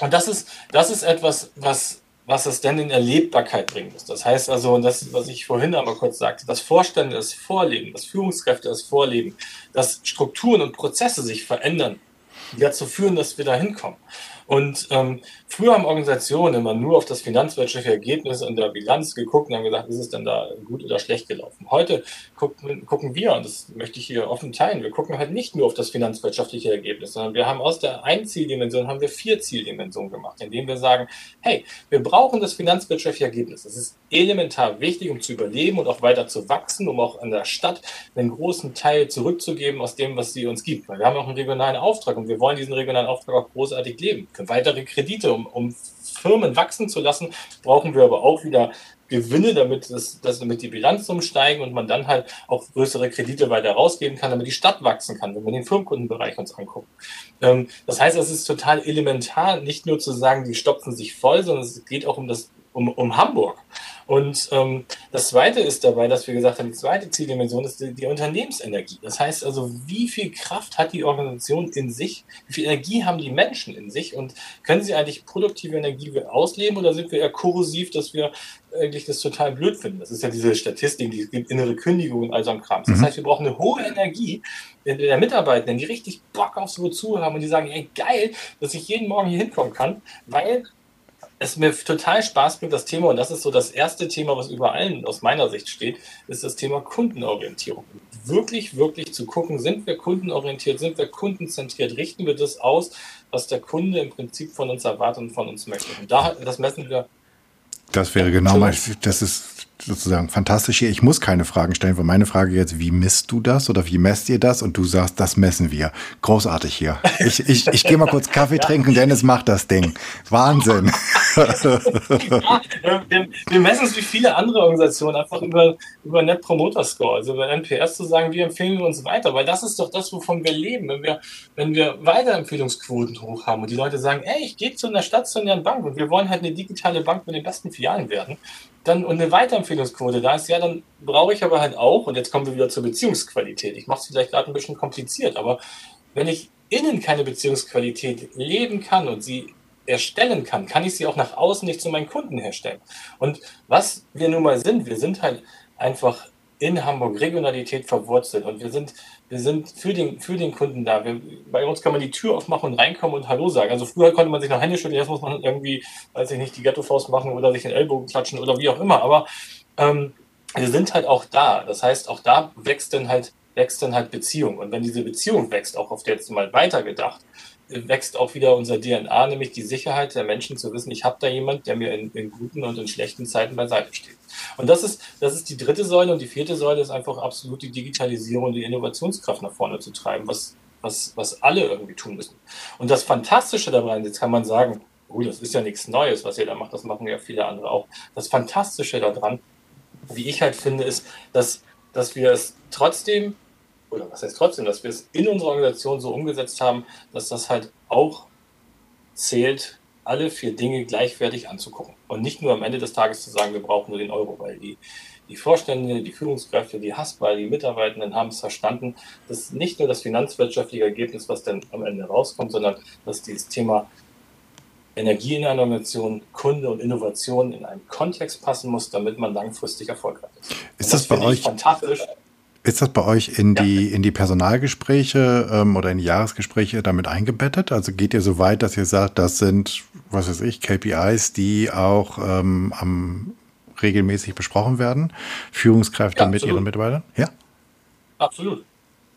und das ist, das ist etwas, was, was es denn in Erlebbarkeit bringt. Das heißt also, und das, was ich vorhin einmal kurz sagte, dass Vorstände es vorleben, dass Führungskräfte es vorleben, dass Strukturen und Prozesse sich verändern, die dazu führen, dass wir da hinkommen. Und ähm, früher haben Organisationen immer nur auf das finanzwirtschaftliche Ergebnis und der Bilanz geguckt und haben gesagt, ist es denn da gut oder schlecht gelaufen. Heute gucken, gucken wir, und das möchte ich hier offen teilen, wir gucken halt nicht nur auf das finanzwirtschaftliche Ergebnis, sondern wir haben aus der einen Zieldimension haben wir vier Zieldimensionen gemacht, indem wir sagen, hey, wir brauchen das finanzwirtschaftliche Ergebnis. Das ist elementar wichtig, um zu überleben und auch weiter zu wachsen, um auch an der Stadt einen großen Teil zurückzugeben aus dem, was sie uns gibt. Weil wir haben auch einen regionalen Auftrag und wir wollen diesen regionalen Auftrag auch großartig leben. Für weitere Kredite, um, um Firmen wachsen zu lassen, brauchen wir aber auch wieder Gewinne, damit, das, das, damit die Bilanzsummen steigen und man dann halt auch größere Kredite weiter rausgeben kann, damit die Stadt wachsen kann, wenn wir den Firmenkundenbereich uns angucken. Ähm, das heißt, es ist total elementar, nicht nur zu sagen, die stopfen sich voll, sondern es geht auch um das um, um Hamburg. Und ähm, das Zweite ist dabei, dass wir gesagt haben, die zweite Zieldimension ist die, die, Unternehmensenergie. Das heißt also, wie viel Kraft hat die Organisation in sich? Wie viel Energie haben die Menschen in sich? Und können sie eigentlich produktive Energie ausleben oder sind wir eher korrosiv, dass wir eigentlich das total blöd finden? Das ist ja diese Statistik, die gibt innere Kündigung und all so ein Kram. Das mhm. heißt, wir brauchen eine hohe Energie der Mitarbeitenden, die richtig Bock aufs Wozu haben und die sagen, ey, geil, dass ich jeden Morgen hier hinkommen kann, weil es mir total Spaß bringt, das Thema, und das ist so das erste Thema, was über allen aus meiner Sicht steht, ist das Thema Kundenorientierung. Wirklich, wirklich zu gucken, sind wir kundenorientiert, sind wir kundenzentriert, richten wir das aus, was der Kunde im Prinzip von uns erwartet und von uns möchte. Und da, das messen wir. Das wäre genau mal, das ist sozusagen fantastisch hier. Ich muss keine Fragen stellen, weil meine Frage jetzt, wie misst du das oder wie messt ihr das? Und du sagst, das messen wir. Großartig hier. Ich, ich, ich gehe mal kurz Kaffee trinken, Dennis macht das Ding. Wahnsinn. ja, wir, wir, messen es wie viele andere Organisationen einfach über, über Net Promoter Score, also über NPS zu sagen, wie empfehlen wir uns weiter, weil das ist doch das, wovon wir leben. Wenn wir, wenn wir Weiterempfehlungsquoten hoch haben und die Leute sagen, ey, ich gehe zu einer stationären Bank und wir wollen halt eine digitale Bank mit den besten Filialen werden, dann und eine Weiterempfehlungsquote da ist, ja, dann brauche ich aber halt auch, und jetzt kommen wir wieder zur Beziehungsqualität. Ich mache es vielleicht gerade ein bisschen kompliziert, aber wenn ich innen keine Beziehungsqualität leben kann und sie erstellen kann, kann ich sie auch nach außen nicht zu meinen Kunden herstellen. Und was wir nun mal sind, wir sind halt einfach in Hamburg Regionalität verwurzelt und wir sind, wir sind für den, für den Kunden da. Wir, bei uns kann man die Tür aufmachen und reinkommen und Hallo sagen. Also früher konnte man sich noch Hände schütteln, jetzt muss man irgendwie, weiß ich nicht, die Ghetto-Faust machen oder sich den Ellbogen klatschen oder wie auch immer. Aber ähm, wir sind halt auch da. Das heißt, auch da wächst dann halt, wächst dann halt Beziehung. Und wenn diese Beziehung wächst, auch auf der jetzt mal weitergedacht, wächst auch wieder unser DNA, nämlich die Sicherheit der Menschen zu wissen, ich habe da jemand, der mir in, in, guten und in schlechten Zeiten beiseite steht. Und das ist, das ist die dritte Säule und die vierte Säule ist einfach absolut die Digitalisierung und die Innovationskraft nach vorne zu treiben, was, was, was alle irgendwie tun müssen. Und das Fantastische dabei, jetzt kann man sagen, oh, das ist ja nichts Neues, was ihr da macht, das machen ja viele andere auch. Das Fantastische daran, wie ich halt finde, ist, dass, dass wir es trotzdem, oder was heißt trotzdem, dass wir es in unserer Organisation so umgesetzt haben, dass das halt auch zählt, alle vier Dinge gleichwertig anzugucken. Und nicht nur am Ende des Tages zu sagen, wir brauchen nur den Euro, weil die, die Vorstände, die Führungskräfte, die Hasper, die Mitarbeitenden haben es verstanden, dass nicht nur das finanzwirtschaftliche Ergebnis, was dann am Ende rauskommt, sondern dass dieses Thema Energie in einer Organisation, Kunde und Innovation in einen Kontext passen muss, damit man langfristig erfolgreich ist. Ist das, das bei euch fantastisch? Ist das bei euch in die, in die Personalgespräche ähm, oder in die Jahresgespräche damit eingebettet? Also geht ihr so weit, dass ihr sagt, das sind, was weiß ich, KPIs, die auch ähm, am, regelmäßig besprochen werden? Führungskräfte ja, mit ihren Mitarbeitern? Ja? Absolut.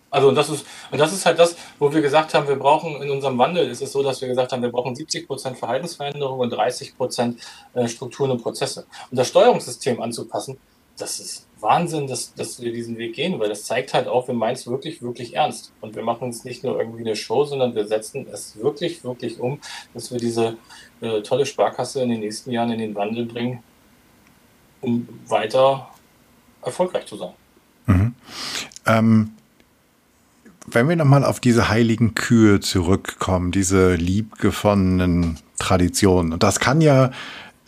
Also und das ist und das ist halt das, wo wir gesagt haben, wir brauchen in unserem Wandel ist es so, dass wir gesagt haben, wir brauchen 70 Prozent Verhaltensveränderung und 30 Prozent äh, Strukturen und Prozesse. Und das Steuerungssystem anzupassen, das ist Wahnsinn, dass, dass wir diesen Weg gehen, weil das zeigt halt auch, wir meinen es wirklich, wirklich ernst. Und wir machen es nicht nur irgendwie eine Show, sondern wir setzen es wirklich, wirklich um, dass wir diese äh, tolle Sparkasse in den nächsten Jahren in den Wandel bringen, um weiter erfolgreich zu sein. Mhm. Ähm, wenn wir nochmal auf diese heiligen Kühe zurückkommen, diese liebgefundenen Traditionen, und das kann ja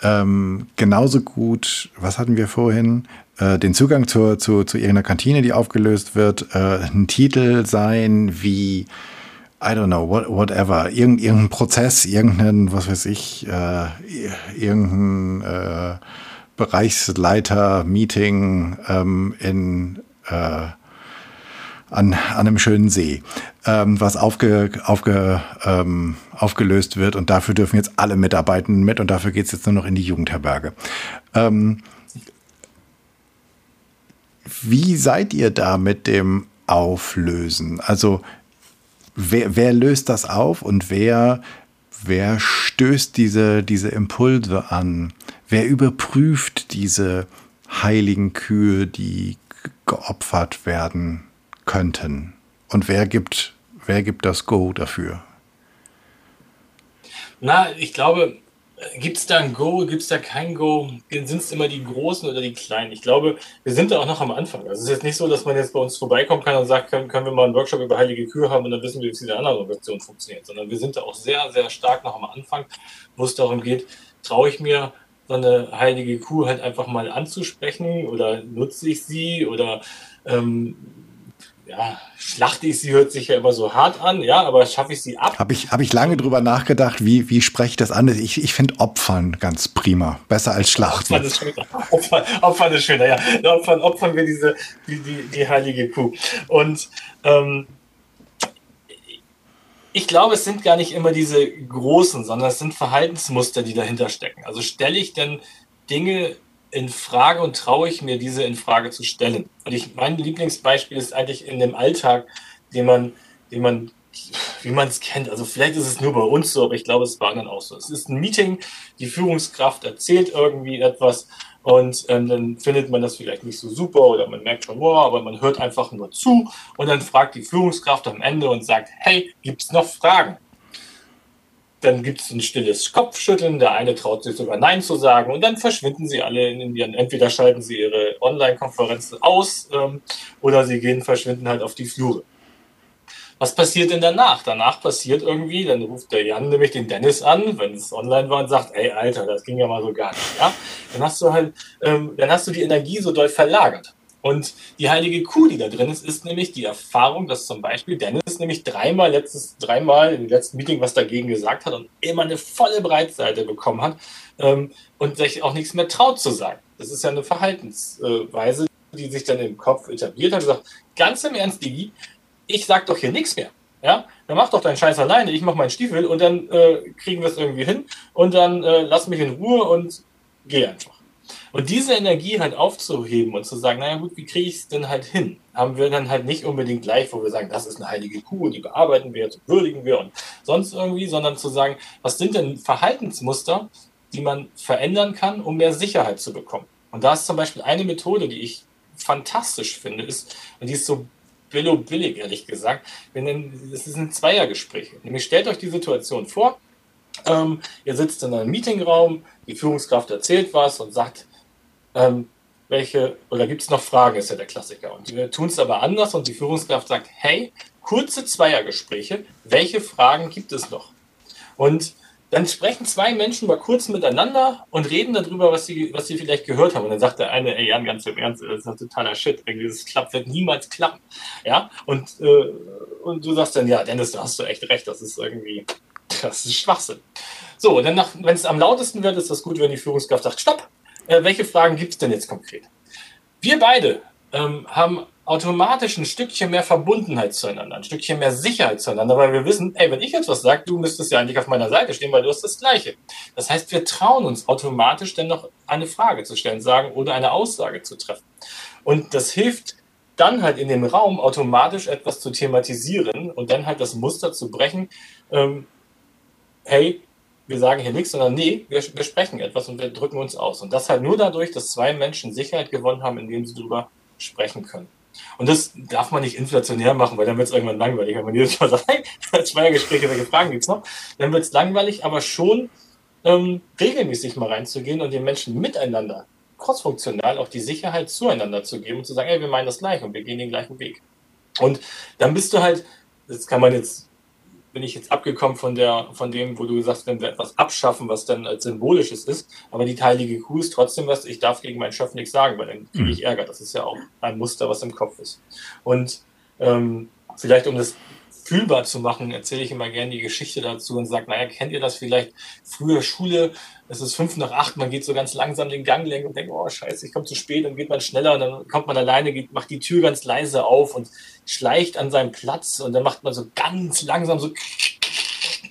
ähm, genauso gut, was hatten wir vorhin, äh, den Zugang zur, zu, zu irgendeiner Kantine, die aufgelöst wird, äh, ein Titel sein wie, I don't know, what, whatever, Irgend, irgendein Prozess, irgendein, was weiß ich, äh, irgendein äh, Bereichsleiter-Meeting ähm, in äh, an, an einem schönen See, ähm, was aufge, aufge, ähm, aufgelöst wird und dafür dürfen jetzt alle Mitarbeitenden mit und dafür geht es jetzt nur noch in die Jugendherberge. Ähm, wie seid ihr da mit dem Auflösen? Also wer, wer löst das auf und wer, wer stößt diese, diese Impulse an? Wer überprüft diese heiligen Kühe, die geopfert werden könnten? Und wer gibt, wer gibt das Go dafür? Na, ich glaube, gibt es da ein Go, gibt es da kein Go? Sind es immer die Großen oder die Kleinen? Ich glaube, wir sind da auch noch am Anfang. Also es ist jetzt nicht so, dass man jetzt bei uns vorbeikommen kann und sagt, können, können wir mal einen Workshop über heilige Kühe haben und dann wissen wir, wie diese andere Organisation funktioniert. Sondern wir sind da auch sehr, sehr stark noch am Anfang, wo es darum geht, traue ich mir so eine heilige Kuh halt einfach mal anzusprechen oder nutze ich sie oder ähm, ja, schlachte ich sie, hört sich ja immer so hart an, ja, aber schaffe ich sie ab? Habe ich, hab ich lange drüber nachgedacht, wie, wie spreche ich das an? Ich, ich finde Opfern ganz prima, besser als Schlachten. Opfern ist schöner, Opfern, Opfern ist schöner ja. Opfern, opfern wir diese, die, die, die heilige Kuh. Und ähm, ich glaube, es sind gar nicht immer diese großen, sondern es sind Verhaltensmuster, die dahinter stecken. Also stelle ich denn Dinge in Frage und traue ich mir, diese in Frage zu stellen. Und ich, mein Lieblingsbeispiel ist eigentlich in dem Alltag, den man, den man, wie man es kennt. Also vielleicht ist es nur bei uns so, aber ich glaube, es war dann auch so. Es ist ein Meeting, die Führungskraft erzählt irgendwie etwas und ähm, dann findet man das vielleicht nicht so super oder man merkt schon, wow, aber man hört einfach nur zu und dann fragt die Führungskraft am Ende und sagt, hey, gibt es noch Fragen? Dann gibt es ein stilles Kopfschütteln, der eine traut sich sogar Nein zu sagen und dann verschwinden sie alle in ihren, entweder schalten sie ihre Online-Konferenzen aus ähm, oder sie gehen, verschwinden halt auf die Flure. Was passiert denn danach? Danach passiert irgendwie, dann ruft der Jan nämlich den Dennis an, wenn es online war und sagt, ey Alter, das ging ja mal so gar nicht. Ja? Dann hast du halt, ähm, dann hast du die Energie so doll verlagert. Und die heilige Kuh, die da drin ist, ist nämlich die Erfahrung, dass zum Beispiel Dennis nämlich dreimal letztes, dreimal im letzten Meeting was dagegen gesagt hat und immer eine volle Breitseite bekommen hat ähm, und sich auch nichts mehr traut zu sagen. Das ist ja eine Verhaltensweise, die sich dann im Kopf etabliert hat und gesagt, ganz im Ernst, Digi, ich sag doch hier nichts mehr. Ja, dann mach doch deinen Scheiß alleine, ich mach meinen Stiefel und dann äh, kriegen wir es irgendwie hin und dann äh, lass mich in Ruhe und geh einfach. Und diese Energie halt aufzuheben und zu sagen, naja gut, wie kriege ich es denn halt hin? Haben wir dann halt nicht unbedingt gleich, wo wir sagen, das ist eine heilige Kuh, die bearbeiten wir, jetzt würdigen wir und sonst irgendwie, sondern zu sagen, was sind denn Verhaltensmuster, die man verändern kann, um mehr Sicherheit zu bekommen? Und da ist zum Beispiel eine Methode, die ich fantastisch finde, ist, und die ist so billo-billig, ehrlich gesagt, wir nennen, das ist ein Zweiergespräch. Nämlich stellt euch die Situation vor, Ähm, ihr sitzt in einem Meetingraum, die Führungskraft erzählt was und sagt, ähm, welche, oder gibt es noch Fragen, ist ja der Klassiker. Und wir tun es aber anders und die Führungskraft sagt, hey, kurze Zweiergespräche, welche Fragen gibt es noch? Und dann sprechen zwei Menschen mal kurz miteinander und reden darüber, was sie, was sie vielleicht gehört haben. Und dann sagt der eine, ey Jan, ganz im Ernst, das ist ein totaler Shit. Das klappt, wird niemals klappen. Ja, und, äh, und du sagst dann, ja, Dennis, da hast du echt recht, das ist irgendwie, das ist Schwachsinn. So, dann, wenn es am lautesten wird, ist das gut, wenn die Führungskraft sagt, stopp, äh, welche Fragen gibt es denn jetzt konkret? Wir beide ähm, haben automatisch ein Stückchen mehr Verbundenheit zueinander, ein Stückchen mehr Sicherheit zueinander, weil wir wissen, ey, wenn ich jetzt was sage, du müsstest ja eigentlich auf meiner Seite stehen, weil du hast das Gleiche. Das heißt, wir trauen uns automatisch dann noch eine Frage zu stellen, sagen oder eine Aussage zu treffen. Und das hilft dann halt in dem Raum automatisch etwas zu thematisieren und dann halt das Muster zu brechen. Ähm, hey, wir sagen hier nichts, sondern nee, wir, wir sprechen etwas und wir drücken uns aus. Und das halt nur dadurch, dass zwei Menschen Sicherheit gewonnen haben, indem sie darüber sprechen können. Und das darf man nicht inflationär machen, weil dann wird es irgendwann langweilig. Wenn man jedes Mal sagt, hey, zwei Gespräche, welche Fragen gibt es noch? Dann wird es langweilig, aber schon ähm, regelmäßig mal reinzugehen und den Menschen miteinander, crossfunktional, auch die Sicherheit zueinander zu geben und zu sagen, hey, wir meinen das gleich und wir gehen den gleichen Weg. Und dann bist du halt, das kann man jetzt bin ich jetzt abgekommen von der, von dem, wo du sagst, wenn wir etwas abschaffen, was dann als symbolisches ist, aber die heilige Kuh ist trotzdem was, ich darf gegen meinen Chef nichts sagen, weil dann kriege ich mhm. Ärger. Das ist ja auch ein Muster, was im Kopf ist. Und ähm, vielleicht um das fühlbar zu machen, erzähle ich immer gerne die Geschichte dazu und sage, naja, kennt ihr das vielleicht? Früher Schule, es ist fünf nach acht, man geht so ganz langsam den Gang lenken und denkt, oh scheiße, ich komme zu spät, dann geht man schneller und dann kommt man alleine, geht, macht die Tür ganz leise auf und schleicht an seinem Platz und dann macht man so ganz langsam so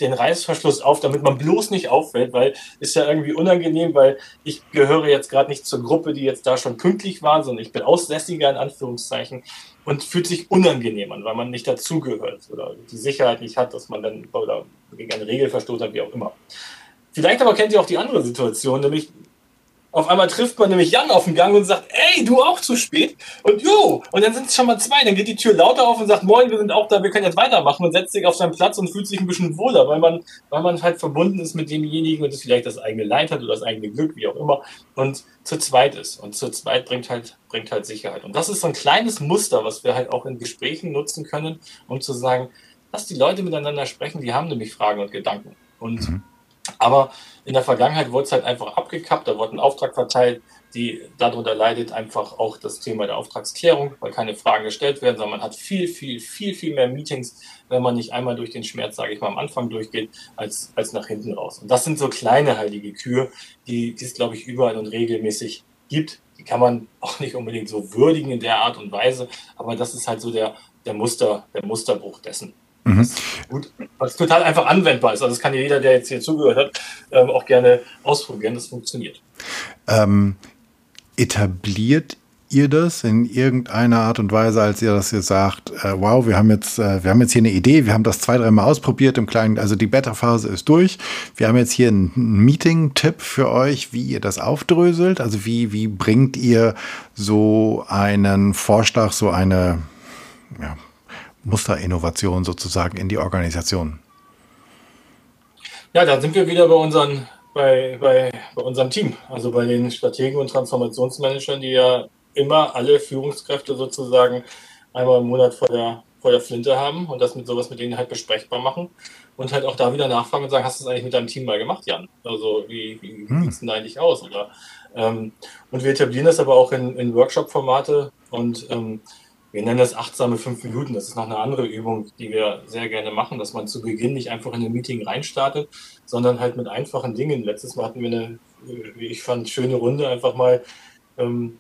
den Reißverschluss auf, damit man bloß nicht auffällt, weil ist ja irgendwie unangenehm, weil ich gehöre jetzt gerade nicht zur Gruppe, die jetzt da schon pünktlich war, sondern ich bin aussässiger in Anführungszeichen und fühlt sich unangenehm an, weil man nicht dazugehört oder die Sicherheit nicht hat, dass man dann oder gegen eine Regel verstoßen hat, wie auch immer. Vielleicht aber kennt ihr auch die andere Situation, nämlich auf einmal trifft man nämlich Jan auf dem Gang und sagt, ey, du auch zu spät. Und jo, und dann sind es schon mal zwei. Dann geht die Tür lauter auf und sagt, moin, wir sind auch da, wir können jetzt weitermachen und setzt sich auf seinen Platz und fühlt sich ein bisschen wohler, weil man, weil man halt verbunden ist mit demjenigen und es vielleicht das eigene Leid hat oder das eigene Glück, wie auch immer, und zu zweit ist. Und zu zweit bringt halt, bringt halt Sicherheit. Und das ist so ein kleines Muster, was wir halt auch in Gesprächen nutzen können, um zu sagen, dass die Leute miteinander sprechen, die haben nämlich Fragen und Gedanken. Und mhm aber in der Vergangenheit wurde es halt einfach abgekappt, da wurde ein Auftrag verteilt, die darunter leidet einfach auch das Thema der Auftragsklärung, weil keine Fragen gestellt werden, sondern man hat viel, viel, viel, viel mehr Meetings, wenn man nicht einmal durch den Schmerz, sage ich mal, am Anfang durchgeht, als, als nach hinten raus. Und das sind so kleine heilige Kühe, die, die es, glaube ich, überall und regelmäßig gibt. Die kann man auch nicht unbedingt so würdigen in der Art und Weise, aber das ist halt so der, der Muster, der Musterbruch dessen. Mhm. Gut, was total einfach anwendbar ist. Also das kann jeder, der jetzt hier zugehört hat, ähm, auch gerne ausprobieren. Das funktioniert. Ähm, etabliert ihr das in irgendeiner Art und Weise, als ihr das jetzt sagt, äh, wow, wir haben jetzt, äh, wir haben jetzt hier eine Idee, wir haben das zwei, dreimal ausprobiert im Kleinen, also die Beta-Phase ist durch. Wir haben jetzt hier einen Meeting-Tipp für euch, wie ihr das aufdröselt. Also wie, wie bringt ihr so einen Vorschlag, so eine, ja, Musterinnovation sozusagen in die Organisation? Ja, da sind wir wieder bei, unseren, bei, bei, bei unserem Team, also bei den Strategen und Transformationsmanagern, die ja immer alle Führungskräfte sozusagen einmal im Monat vor der, vor der Flinte haben und das mit sowas mit denen halt besprechbar machen und halt auch da wieder nachfragen und sagen, hast du das eigentlich mit deinem Team mal gemacht, Jan? Also wie, wie hm. sieht es denn eigentlich aus? Oder, ähm, und wir etablieren das aber auch in, in Workshop-Formate und ähm, wir nennen das achtsame fünf Minuten. Das ist noch eine andere Übung, die wir sehr gerne machen, dass man zu Beginn nicht einfach in ein Meeting reinstartet, sondern halt mit einfachen Dingen. Letztes Mal hatten wir eine, wie ich fand, schöne Runde einfach mal. Ähm,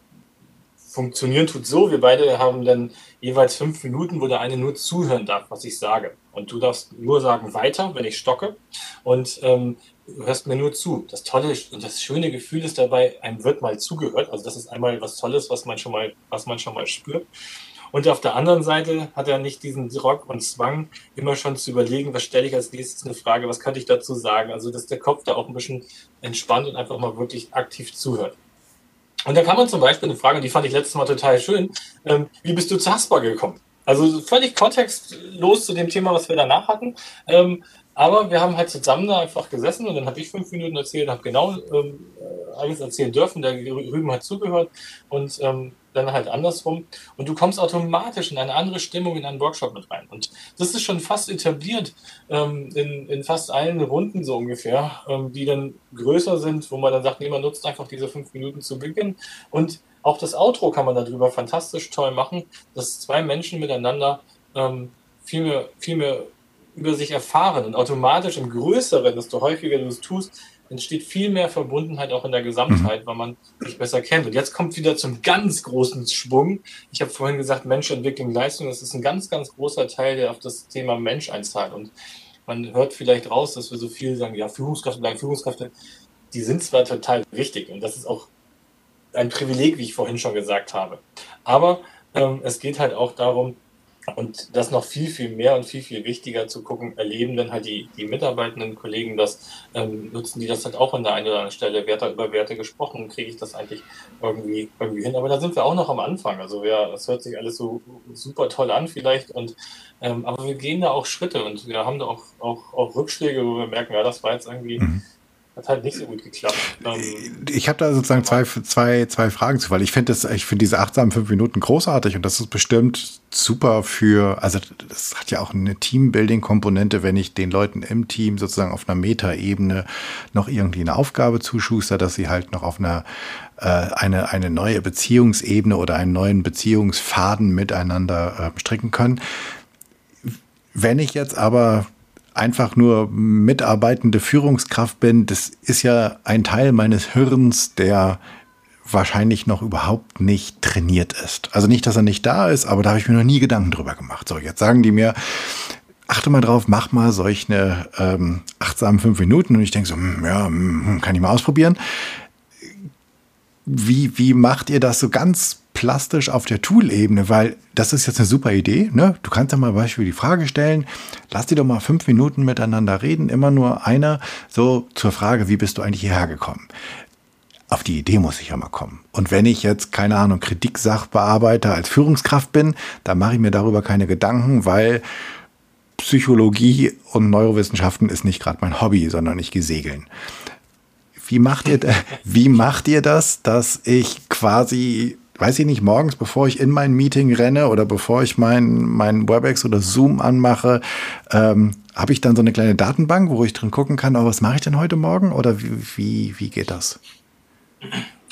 funktionieren tut so, wir beide haben dann jeweils fünf Minuten, wo der eine nur zuhören darf, was ich sage. Und du darfst nur sagen weiter, wenn ich stocke. Und ähm, du hörst mir nur zu. Das tolle und das schöne Gefühl ist dabei, einem wird mal zugehört. Also das ist einmal was Tolles, was man schon mal, was man schon mal spürt. Und auf der anderen Seite hat er nicht diesen Rock und Zwang, immer schon zu überlegen, was stelle ich als nächstes eine Frage, was könnte ich dazu sagen. Also, dass der Kopf da auch ein bisschen entspannt und einfach mal wirklich aktiv zuhört. Und da kann man zum Beispiel eine Frage, die fand ich letztes Mal total schön, ähm, wie bist du zu Haspa gekommen? Also völlig kontextlos zu dem Thema, was wir danach hatten. Ähm, Aber wir haben halt zusammen da einfach gesessen und dann habe ich fünf Minuten erzählt, habe genau ähm, alles erzählen dürfen. Der Rüben hat zugehört und ähm, dann halt andersrum. Und du kommst automatisch in eine andere Stimmung in einen Workshop mit rein. Und das ist schon fast etabliert ähm, in, in fast allen Runden so ungefähr, ähm, die dann größer sind, wo man dann sagt, nee, man nutzt einfach diese fünf Minuten zu Beginn. Und auch das Outro kann man darüber fantastisch toll machen, dass zwei Menschen miteinander ähm, viel, mehr, viel mehr über sich erfahren und automatisch im Größeren, desto häufiger du es tust, entsteht viel mehr Verbundenheit auch in der Gesamtheit, mhm. weil man sich besser kennt. Und jetzt kommt wieder zum ganz großen Schwung. Ich habe vorhin gesagt, Mensch, Entwicklung, Leistung, das ist ein ganz, ganz großer Teil, der auf das Thema Mensch einzahlt. Und man hört vielleicht raus, dass wir so viel sagen, ja, Führungskräfte bleiben Führungskräfte. Die sind zwar total wichtig und das ist auch ein Privileg, wie ich vorhin schon gesagt habe. Aber ähm, es geht halt auch darum, und das noch viel, viel mehr und viel, viel wichtiger zu gucken, erleben denn halt die, die mitarbeitenden Kollegen das, ähm, nutzen die das halt auch an der einen oder anderen Stelle, wer da über Werte gesprochen, kriege ich das eigentlich irgendwie, irgendwie hin. Aber da sind wir auch noch am Anfang. Also wir, das hört sich alles so super toll an vielleicht und ähm, aber wir gehen da auch Schritte und wir haben da auch, auch, auch Rückschläge, wo wir merken, ja, das war jetzt irgendwie mhm hat halt nicht so gut geklappt. Ähm, ich habe da sozusagen zwei, zwei, zwei Fragen zu, weil ich finde ich finde diese achtsamen fünf Minuten großartig und das ist bestimmt super für, also das hat ja auch eine Teambuilding-Komponente, wenn ich den Leuten im Team sozusagen auf einer Metaebene noch irgendwie eine Aufgabe zuschuster, dass sie halt noch auf einer äh, eine, eine neue Beziehungsebene oder einen neuen Beziehungsfaden miteinander äh, stricken können. Wenn ich jetzt aber einfach nur mitarbeitende Führungskraft bin, das ist ja ein Teil meines Hirns, der wahrscheinlich noch überhaupt nicht trainiert ist. Also nicht, dass er nicht da ist, aber da habe ich mir noch nie Gedanken drüber gemacht. So, jetzt sagen die mir, achte mal drauf, mach mal solche ähm, achtsamen fünf Minuten. Und ich denke so, hm, ja, hm, kann ich mal ausprobieren. Wie, wie macht ihr das so ganz plastisch auf der Tool-Ebene, weil das ist jetzt eine super Idee. Ne? Du kannst ja mal Beispiel die Frage stellen, lass die doch mal fünf Minuten miteinander reden, immer nur einer, so zur Frage, wie bist du eigentlich hierher gekommen? Auf die Idee muss ich ja mal kommen. Und wenn ich jetzt, keine Ahnung, Kritik-Sachbearbeiter als Führungskraft bin, dann mache ich mir darüber keine Gedanken, weil Psychologie und Neurowissenschaften ist nicht gerade mein Hobby, sondern ich gehe segeln. Wie macht ihr, wie macht ihr das, dass ich quasi weiß ich nicht, morgens, bevor ich in mein Meeting renne oder bevor ich mein, mein WebEx oder Zoom anmache, ähm, habe ich dann so eine kleine Datenbank, wo ich drin gucken kann, oh, was mache ich denn heute Morgen oder wie, wie, wie geht das?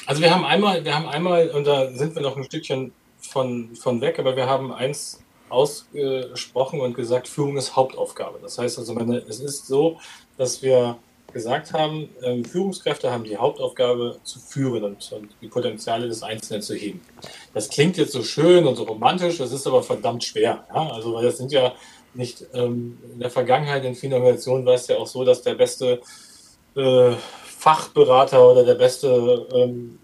Also wir haben einmal, wir haben einmal, und da sind wir noch ein Stückchen von, von weg, aber wir haben eins ausgesprochen und gesagt, Führung ist Hauptaufgabe. Das heißt also, meine, es ist so, dass wir gesagt haben, ähm, Führungskräfte haben die Hauptaufgabe zu führen und, und, die Potenziale des Einzelnen zu heben. Das klingt jetzt so schön und so romantisch, das ist aber verdammt schwer. Ja? Also, weil das sind ja nicht ähm, in der Vergangenheit in vielen Organisationen war es ja auch so, dass der beste äh, Fachberater oder der beste ähm,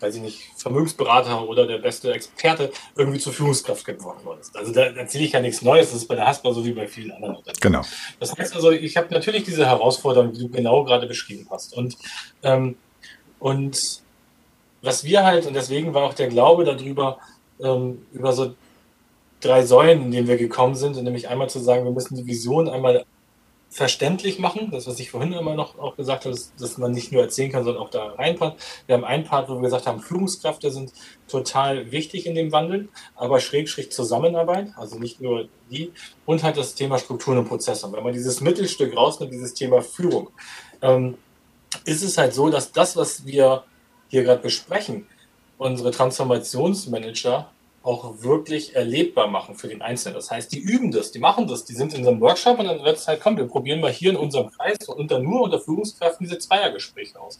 weiß ich nicht, Vermögensberater oder der beste Experte irgendwie zur Führungskraft geworden ist. Also da erzähle ich ja nichts Neues, das ist bei der Haspa so wie bei vielen anderen Unternehmen. Genau. Das heißt also, ich habe natürlich diese Herausforderung, die du genau gerade beschrieben hast. Und, ähm, und was wir halt, und deswegen war auch der Glaube darüber, ähm, über so drei Säulen, in denen wir gekommen sind, nämlich einmal zu sagen, wir müssen die Vision einmal verständlich machen. Das, was ich vorhin immer noch auch gesagt habe, dass, dass man nicht nur erzählen kann, sondern auch da reinpasst. Wir haben einen Part, wo wir gesagt haben, Führungskräfte sind total wichtig in dem Wandel, aber schräg, schräg Zusammenarbeit, also nicht nur die, und halt das Thema Strukturen und Prozesse. Und wenn man dieses Mittelstück rausnimmt, dieses Thema Führung, ähm, ist es halt so, dass das, was wir hier gerade besprechen, unsere Transformationsmanager auch wirklich erlebbar machen für den Einzelnen. Das heißt, die üben das, die machen das, die sind in einem Workshop und dann wird es halt, komm, wir probieren mal hier in unserem Kreis unter nur unter Führungskräften diese Zweiergespräche aus.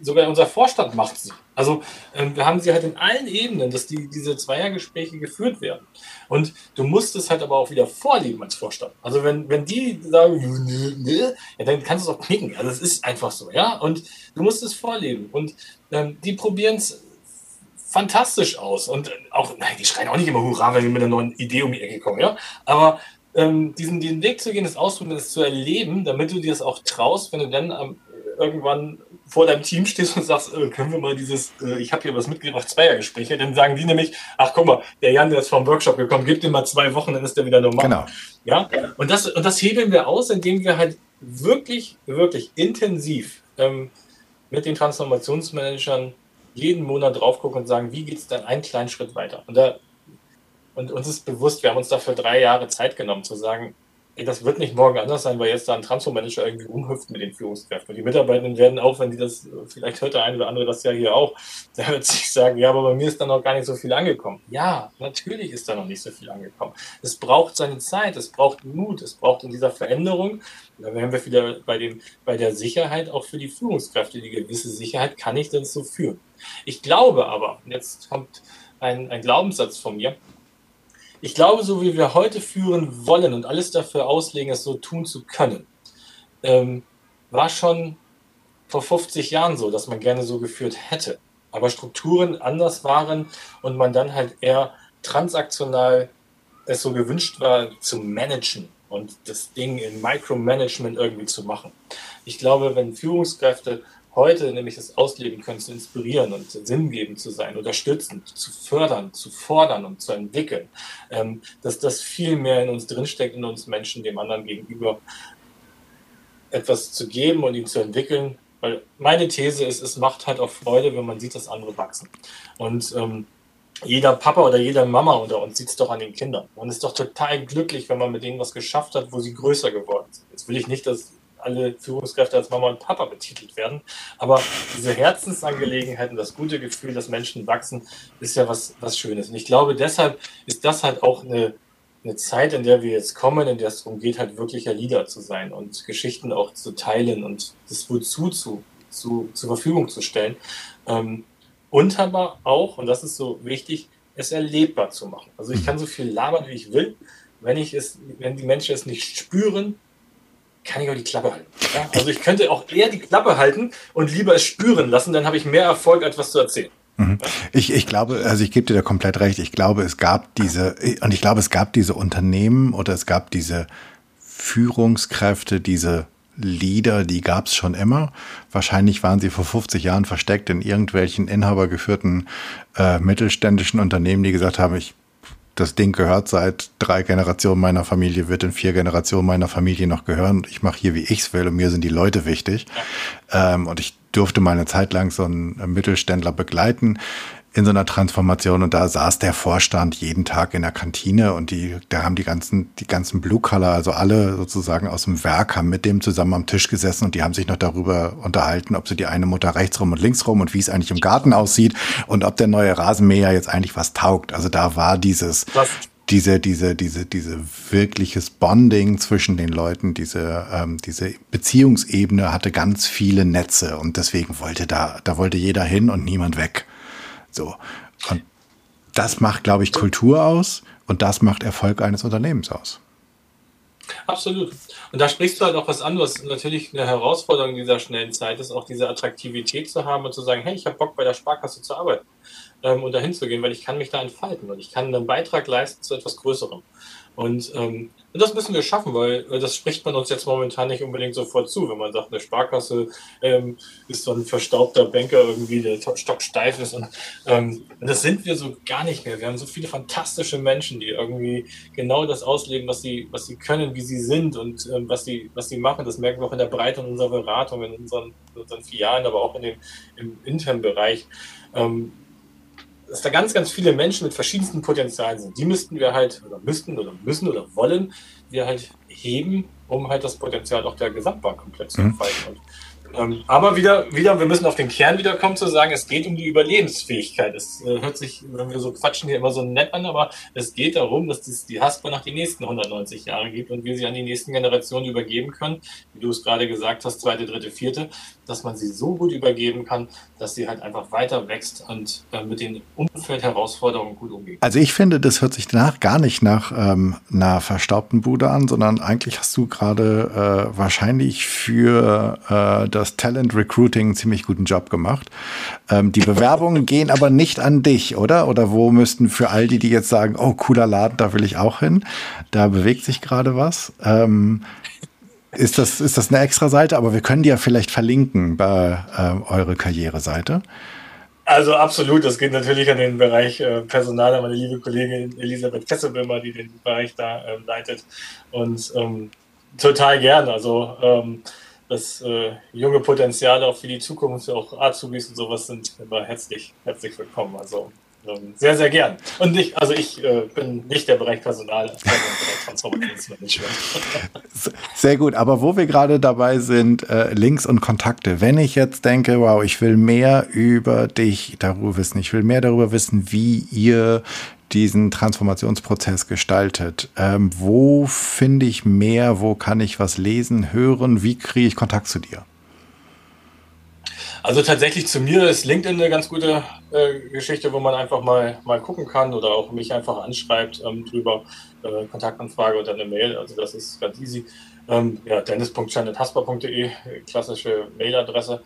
Sogar unser Vorstand macht sie. Also ähm, wir haben sie halt in allen Ebenen, dass die, diese Zweiergespräche geführt werden. Und du musst es halt aber auch wieder vorleben als Vorstand. Also wenn, wenn die sagen, nö, nö, ja, dann kannst du es auch knicken. Also es ist einfach so, ja. Und du musst es vorleben. Und ähm, die probieren es fantastisch aus. Und auch, nein, die schreien auch nicht immer Hurra, wenn wir mit einer neuen Idee um die Ecke kommen, ja. Aber ähm, diesen, diesen Weg zu gehen, das Ausprobieren, das zu erleben, damit du dir das auch traust, wenn du dann ähm, irgendwann vor deinem Team stehst und sagst, äh, können wir mal dieses, äh, ich habe hier was mitgebracht, Zweiergespräche, dann sagen die nämlich, ach guck mal, der Jan, der ist vom Workshop gekommen, gib dem mal zwei Wochen, dann ist der wieder normal. Genau. Ja, und das, und das hebeln wir aus, indem wir halt wirklich, wirklich intensiv ähm, mit den Transformationsmanagern jeden Monat drauf gucken und sagen, wie geht es dann einen kleinen Schritt weiter? Und, da, und uns ist bewusst, wir haben uns dafür drei Jahre Zeit genommen, zu sagen, ey, das wird nicht morgen anders sein, weil jetzt da ein Transformmanager irgendwie umhüpft mit den Führungskräften. Und die Mitarbeitenden werden auch, wenn die das, vielleicht hört der eine oder andere das ja hier auch, der wird sich sagen, ja, aber bei mir ist da noch gar nicht so viel angekommen. Ja, natürlich ist da noch nicht so viel angekommen. Es braucht seine Zeit, es braucht Mut, es braucht in dieser Veränderung, da wären wir wieder bei, dem, bei der Sicherheit auch für die Führungskräfte, die gewisse Sicherheit, kann ich denn so führen? Ich glaube aber, jetzt kommt ein, ein Glaubenssatz von mir, ich glaube, so wie wir heute führen wollen und alles dafür auslegen, es so tun zu können, ähm, war schon vor 50 Jahren so, dass man gerne so geführt hätte. Aber Strukturen anders waren und man dann halt eher transaktional es so gewünscht war, zu managen und das Ding in Micromanagement irgendwie zu machen. Ich glaube, wenn Führungskräfte heute nämlich das ausleben können, zu inspirieren und sinngebend zu sein, unterstützend, zu fördern, zu fordern und zu entwickeln, ähm, dass das viel mehr in uns drinsteckt, in uns Menschen, dem anderen gegenüber etwas zu geben und ihn zu entwickeln. Weil meine These ist, es macht halt auch Freude, wenn man sieht, dass andere wachsen. Und ähm, jeder Papa oder jede Mama unter uns sieht es doch an den Kindern. Man ist doch total glücklich, wenn man mit denen was geschafft hat, wo sie größer geworden sind. Jetzt will ich nicht, dass alle Führungskräfte als Mama und Papa betitelt werden. Aber diese Herzensangelegenheit und das gute Gefühl, dass Menschen wachsen, ist ja was, was Schönes. Und ich glaube, deshalb ist das halt auch eine, eine Zeit, in der wir jetzt kommen, in der es darum geht, halt wirklicher Leader zu sein und Geschichten auch zu teilen und das Wozu zu, zu, zur Verfügung zu stellen. Ähm, und aber auch, und das ist so wichtig, es erlebbar zu machen. Also ich kann so viel labern, wie ich will. Wenn ich es, wenn die Menschen es nicht spüren, kann ich auch die Klappe halten. Ja? Also ich könnte auch eher die Klappe halten und lieber es spüren lassen, dann habe ich mehr Erfolg, als was zu erzählen. Mhm. Ich, ich glaube, also ich gebe dir da komplett recht. Ich glaube, es gab diese, und ich glaube, es gab diese Unternehmen oder es gab diese Führungskräfte, diese Leader, die gab es schon immer. Wahrscheinlich waren sie vor 50 Jahren versteckt in irgendwelchen inhabergeführten äh, mittelständischen Unternehmen, die gesagt haben, ich das Ding gehört seit drei Generationen meiner Familie, wird in vier Generationen meiner Familie noch gehören. Ich mache hier, wie ich es will und mir sind die Leute wichtig. Ähm, und ich durfte mal eine Zeit lang so einen Mittelständler begleiten in so einer Transformation und da saß der Vorstand jeden Tag in der Kantine und die, da haben die ganzen, die ganzen Blue Color, also alle sozusagen aus dem Werk, haben mit dem zusammen am Tisch gesessen und die haben sich noch darüber unterhalten, ob sie die eine Mutter rechts rum und links rum und wie es eigentlich im Garten aussieht und ob der neue Rasenmäher jetzt eigentlich was taugt. Also da war dieses, was? diese, diese, diese, diese wirkliches Bonding zwischen den Leuten, diese, ähm, diese Beziehungsebene hatte ganz viele Netze und deswegen wollte da, da wollte jeder hin und niemand weg. So. Und das macht, glaube ich, Kultur aus und das macht Erfolg eines Unternehmens aus. Absolut. Und da sprichst du halt auch was anderes. Natürlich eine Herausforderung dieser schnellen Zeit ist auch diese Attraktivität zu haben und zu sagen, hey, ich habe Bock bei der Sparkasse zu arbeiten ähm, und dahin zu gehen, weil ich kann mich da entfalten und ich kann einen Beitrag leisten zu etwas Größerem. Und ähm, und das müssen wir schaffen, weil das spricht man uns jetzt momentan nicht unbedingt sofort zu, wenn man sagt, eine Sparkasse ähm, ist so ein verstaubter Banker irgendwie, der stocksteif ist. Und, ähm, das sind wir so gar nicht mehr. Wir haben so viele fantastische Menschen, die irgendwie genau das ausleben, was sie, was sie können, wie sie sind und ähm, was, sie, was sie machen. Das merken wir auch in der Breite unserer Beratung, in unseren, in unseren Filialen, aber auch in dem, im internen Bereich. Ähm, dass da ganz, ganz viele Menschen mit verschiedensten Potenzialen sind. Die müssten wir halt, oder müssten oder müssen oder wollen wir halt heben, um halt das Potenzial auch der Gesamtbank komplett zu mhm. entfalten. Und ähm, aber wieder, wieder, wir müssen auf den Kern wiederkommen, zu sagen, es geht um die Überlebensfähigkeit. Es äh, hört sich, wenn wir so quatschen, hier immer so nett an, aber es geht darum, dass es die Haspa nach die nächsten 190 Jahre gibt und wir sie an die nächsten Generationen übergeben können. Wie du es gerade gesagt hast, zweite, dritte, vierte, dass man sie so gut übergeben kann, dass sie halt einfach weiter wächst und äh, mit den Umfeldherausforderungen gut umgeht. Also ich finde, das hört sich danach gar nicht nach ähm, einer verstaubten Bude an, sondern eigentlich hast du gerade äh, wahrscheinlich für äh, das das Talent Recruiting einen ziemlich guten Job gemacht. Ähm, die Bewerbungen gehen aber nicht an dich, oder? Oder wo müssten für all die, die jetzt sagen, oh, cooler Laden, da will ich auch hin, da bewegt sich gerade was. Ähm, ist, das, ist das eine extra Seite? Aber wir können die ja vielleicht verlinken bei äh, eure Karriereseite. Also absolut, das geht natürlich an den Bereich äh, Personal, an meine liebe Kollegin Elisabeth Kesselbimmer, die den Bereich da äh, leitet. Und ähm, total gern. Also ähm, das äh, junge Potenzial auch für die Zukunft, auch Azubis und sowas sind immer herzlich, herzlich willkommen. Also ähm, sehr, sehr gern. Und ich, also ich äh, bin nicht der Bereich Personal. Sehr gut, aber wo wir gerade dabei sind, äh, Links und Kontakte. Wenn ich jetzt denke, wow, ich will mehr über dich darüber wissen, ich will mehr darüber wissen, wie ihr diesen Transformationsprozess gestaltet. Ähm, wo finde ich mehr? Wo kann ich was lesen, hören? Wie kriege ich Kontakt zu dir? Also tatsächlich zu mir ist LinkedIn eine ganz gute äh, Geschichte, wo man einfach mal, mal gucken kann oder auch mich einfach anschreibt ähm, drüber, äh, Kontaktanfrage oder eine Mail. Also das ist ganz easy. Ähm, ja, dennis.chanethasper.de, klassische Mailadresse.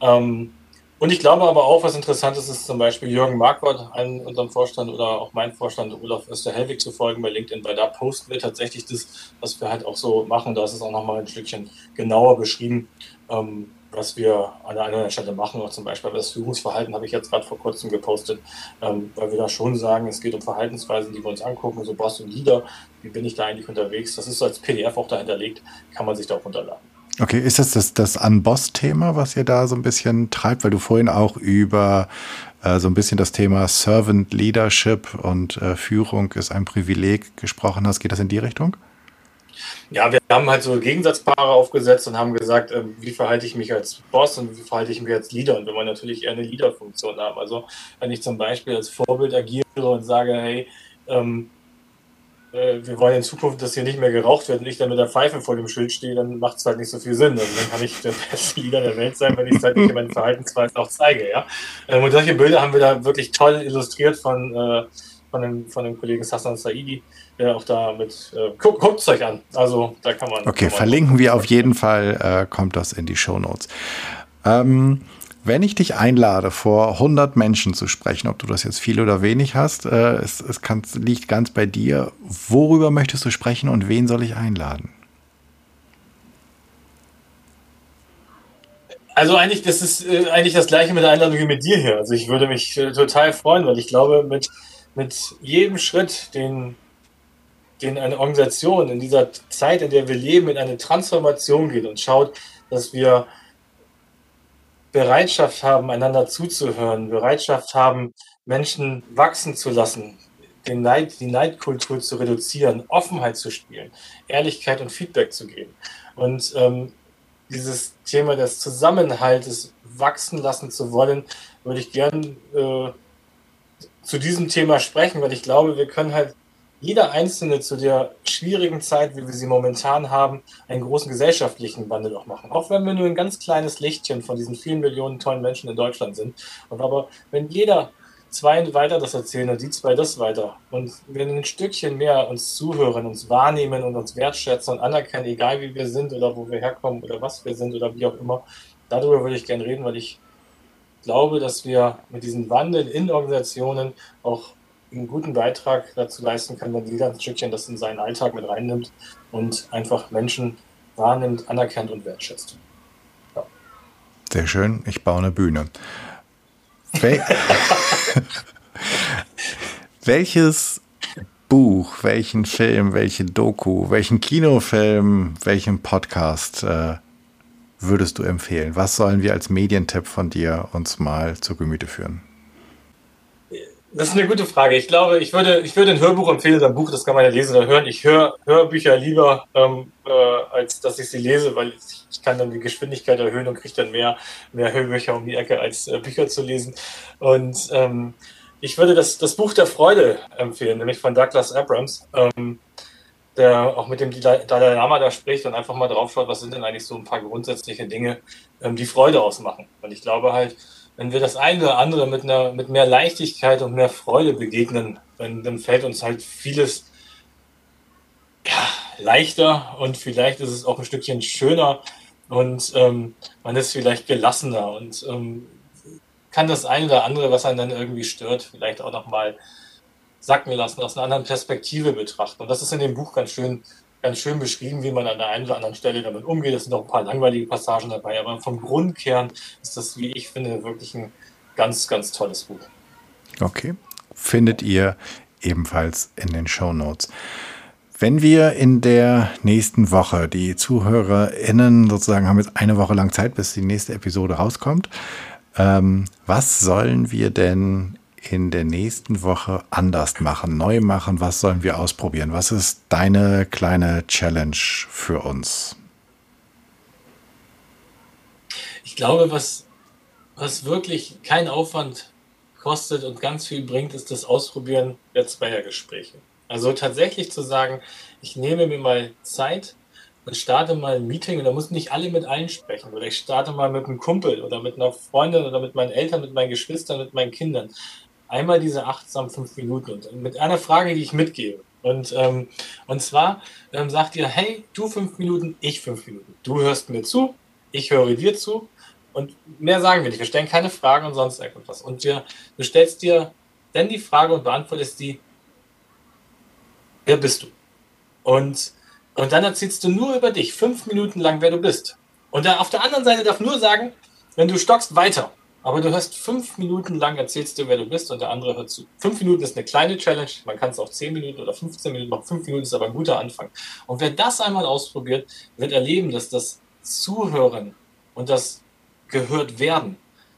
Ähm, und ich glaube aber auch, was interessant ist, ist zum Beispiel Jürgen Marquardt, einen unserem Vorstand oder auch mein Vorstand Olaf Österhelwig zu folgen bei LinkedIn, weil da posten wir tatsächlich das, was wir halt auch so machen. Da ist es auch nochmal ein Stückchen genauer beschrieben, ähm, was wir an der anderen Stelle machen. Auch zum Beispiel das Führungsverhalten habe ich jetzt gerade vor kurzem gepostet, ähm, weil wir da schon sagen, es geht um Verhaltensweisen, die wir uns angucken. So brauchst du ein Leader, wie bin ich da eigentlich unterwegs? Das ist als PDF auch dahinterlegt, kann man sich da auch runterladen. Okay, ist das das, das Unboss-Thema, was ihr da so ein bisschen treibt? Weil du vorhin auch über äh, so ein bisschen das Thema Servant Leadership und äh, Führung ist ein Privileg gesprochen hast. Geht das in die Richtung? Ja, wir haben halt so Gegensatzpaare aufgesetzt und haben gesagt, äh, wie verhalte ich mich als Boss und wie verhalte ich mich als Leader? Und wenn man natürlich eher eine Leader-Funktion haben. Also wenn ich zum Beispiel als Vorbild agiere und sage, hey, ähm, äh, wir wollen in Zukunft, dass hier nicht mehr geraucht wird und ich dann mit der Pfeife vor dem Schild stehe, dann macht es halt nicht so viel Sinn. Also dann kann ich der beste Leader der Welt sein, wenn ich es halt nicht in meinen Verhaltensweisen auch zeige. Ja? Ähm, und solche Bilder haben wir da wirklich toll illustriert von, äh, von, dem, von dem Kollegen Sassan Saidi, der auch da mit, äh, guckt es euch an. Also da kann man. Okay, kann man verlinken wir auf jeden Fall, äh, kommt das in die Show Notes. Ähm, wenn ich dich einlade, vor 100 Menschen zu sprechen, ob du das jetzt viel oder wenig hast, äh, es, es kann, liegt ganz bei dir. Worüber möchtest du sprechen und wen soll ich einladen? Also eigentlich, das ist äh, eigentlich das gleiche mit der Einladung wie mit dir hier. Also ich würde mich äh, total freuen, weil ich glaube, mit, mit jedem Schritt, den, den eine Organisation in dieser Zeit, in der wir leben, in eine Transformation geht und schaut, dass wir Bereitschaft haben, einander zuzuhören, Bereitschaft haben, Menschen wachsen zu lassen, den Neid, die Neidkultur zu reduzieren, Offenheit zu spielen, Ehrlichkeit und Feedback zu geben. Und ähm, dieses Thema des Zusammenhaltes wachsen lassen zu wollen, würde ich gern äh, zu diesem Thema sprechen, weil ich glaube, wir können halt jeder Einzelne zu der schwierigen Zeit, wie wir sie momentan haben, einen großen gesellschaftlichen Wandel auch machen. Auch wenn wir nur ein ganz kleines Lichtchen von diesen vielen Millionen tollen Menschen in Deutschland sind. Aber wenn jeder zwei weiter das erzählen und die zwei das weiter und wir ein Stückchen mehr uns zuhören, uns wahrnehmen und uns wertschätzen und anerkennen, egal wie wir sind oder wo wir herkommen oder was wir sind oder wie auch immer, darüber würde ich gerne reden, weil ich glaube, dass wir mit diesem Wandel in Organisationen auch einen guten Beitrag dazu leisten kann, wenn jeder ein Stückchen das in seinen Alltag mit reinnimmt und einfach Menschen wahrnimmt, anerkennt und wertschätzt. Ja. Sehr schön, ich baue eine Bühne. Wel Welches Buch, welchen Film, welche Doku, welchen Kinofilm, welchen Podcast äh, würdest du empfehlen? Was sollen wir als Medientipp von dir uns mal zu Gemüte führen? Das ist eine gute Frage. Ich glaube, ich würde, ich würde ein Hörbuch empfehlen, ein Buch, das kann man ja lesen oder hören. Ich höre Hörbücher lieber, ähm, äh, als dass ich sie lese, weil ich, ich, kann dann die Geschwindigkeit erhöhen und kriege dann mehr, mehr Hörbücher um die Ecke, als äh, Bücher zu lesen. Und ähm, ich würde das, das Buch der Freude empfehlen, nämlich von Douglas Abrams, ähm, der auch mit dem Dalai Lama da spricht und einfach mal drauf schaut, was sind denn eigentlich so ein paar grundsätzliche Dinge, ähm, die Freude ausmachen. Weil ich glaube halt, wenn wir das eine oder andere mit, einer, mit mehr Leichtigkeit und mehr Freude begegnen, dann, dann fällt uns halt vieles ja, leichter und vielleicht ist es auch ein Stückchen schöner und ähm, man ist vielleicht gelassener und ähm, kann das eine oder andere, was einen dann irgendwie stört, vielleicht auch nochmal sacken lassen, aus einer anderen Perspektive betrachten. Und das ist in dem Buch ganz schön ganz schön beschrieben, wie man an der einen oder anderen Stelle damit umgeht. Es sind auch ein paar langweilige Passagen dabei, aber vom Grundkern ist das, wie ich finde, wirklich ein ganz, ganz tolles Buch. Okay. Findet ihr ebenfalls in den Show Notes. Wenn wir in der nächsten Woche, die ZuhörerInnen sozusagen haben jetzt eine Woche lang Zeit, bis die nächste Episode rauskommt, ähm, was sollen wir denn in der nächsten Woche anders machen, neu machen? Was sollen wir ausprobieren? Was ist deine kleine Challenge für uns? Ich glaube, was, was wirklich keinen Aufwand kostet und ganz viel bringt, ist das Ausprobieren der Zweiergespräche. Also tatsächlich zu sagen, ich nehme mir mal Zeit und starte mal ein Meeting und da muss nicht alle mit allen sprechen. Oder ich starte mal mit einem Kumpel oder mit einer Freundin oder mit meinen Eltern, mit meinen Geschwistern, mit meinen Kindern einmal diese achtsam fünf Minuten und mit einer Frage, die ich mitgebe. Und, ähm, und zwar ähm, sagt ihr, hey, du fünf Minuten, ich fünf Minuten. Du hörst mir zu, ich höre dir zu und mehr sagen wir nicht. Wir stellen keine Fragen und sonst irgendwas. Und wir, du stellst dir dann die Frage und beantwortest die, wer bist du? Und, und dann erzählst du nur über dich, fünf Minuten lang, wer du bist. Und da auf der anderen Seite darf nur sagen, wenn du stockst, weiter. Aber du hast fünf Minuten lang erzählst du, wer du bist und der andere hört zu. Fünf Minuten ist eine kleine Challenge. Man kann es auch zehn Minuten oder 15 Minuten machen. Fünf Minuten ist aber ein guter Anfang. Und wer das einmal ausprobiert, wird erleben, dass das Zuhören und das gehört werden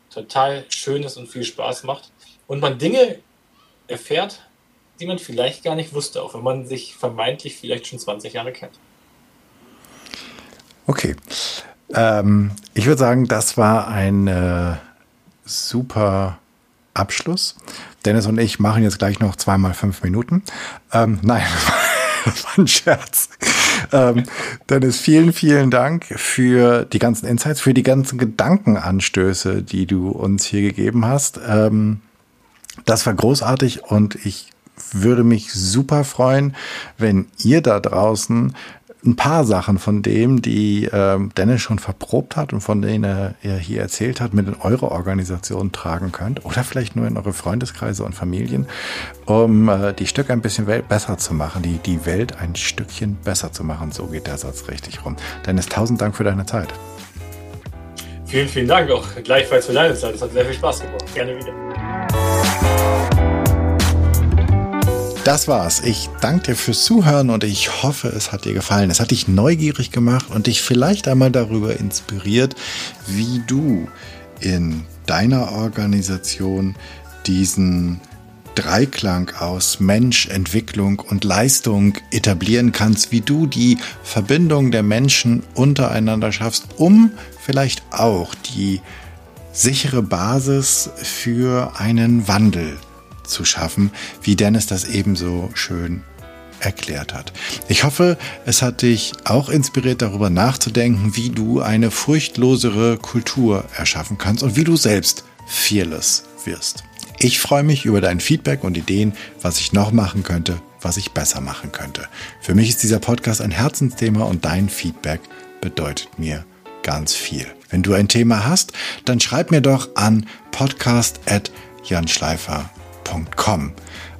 total schön ist und viel Spaß macht. Und man Dinge erfährt, die man vielleicht gar nicht wusste, auch wenn man sich vermeintlich vielleicht schon 20 Jahre kennt. Okay. Ähm, ich würde sagen, das war ein äh, super Abschluss. Dennis und ich machen jetzt gleich noch zweimal fünf Minuten. Ähm, nein, das war ein Scherz. Ähm, Dennis, vielen, vielen Dank für die ganzen Insights, für die ganzen Gedankenanstöße, die du uns hier gegeben hast. Ähm, das war großartig und ich würde mich super freuen, wenn ihr da draußen ein paar Sachen von dem, die äh, Dennis schon verprobt hat und von denen er, er hier erzählt hat, mit in eure Organisation tragen könnt oder vielleicht nur in eure Freundeskreise und Familien, um äh, die Stücke ein bisschen besser zu machen, die, die Welt ein Stückchen besser zu machen. So geht der Satz richtig rum. Dennis, tausend Dank für deine Zeit. Vielen, vielen Dank auch gleichfalls für deine Zeit. Es hat sehr viel Spaß gemacht. Gerne wieder. Das war's. Ich danke dir fürs Zuhören und ich hoffe, es hat dir gefallen. Es hat dich neugierig gemacht und dich vielleicht einmal darüber inspiriert, wie du in deiner Organisation diesen Dreiklang aus Mensch, Entwicklung und Leistung etablieren kannst, wie du die Verbindung der Menschen untereinander schaffst, um vielleicht auch die sichere Basis für einen Wandel zu schaffen, wie Dennis das ebenso schön erklärt hat. Ich hoffe, es hat dich auch inspiriert, darüber nachzudenken, wie du eine furchtlosere Kultur erschaffen kannst und wie du selbst fearless wirst. Ich freue mich über dein Feedback und Ideen, was ich noch machen könnte, was ich besser machen könnte. Für mich ist dieser Podcast ein Herzensthema und dein Feedback bedeutet mir ganz viel. Wenn du ein Thema hast, dann schreib mir doch an podcast@janschleifer.com www.podcast.com.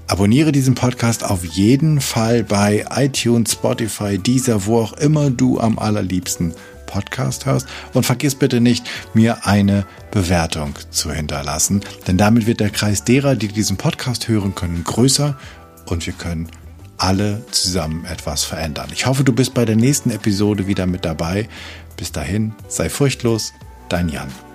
Abonniere diesen Podcast auf jeden Fall bei iTunes, Spotify, Deezer, wo auch immer du am allerliebsten Podcast hörst. Und vergiss bitte nicht, mir eine Bewertung zu hinterlassen, denn damit wird der Kreis derer, die diesen Podcast hören können, größer und wir können alle zusammen etwas verändern. Ich hoffe, du bist bei der nächsten Episode wieder mit dabei. Bis dahin, sei furchtlos, dein Jan.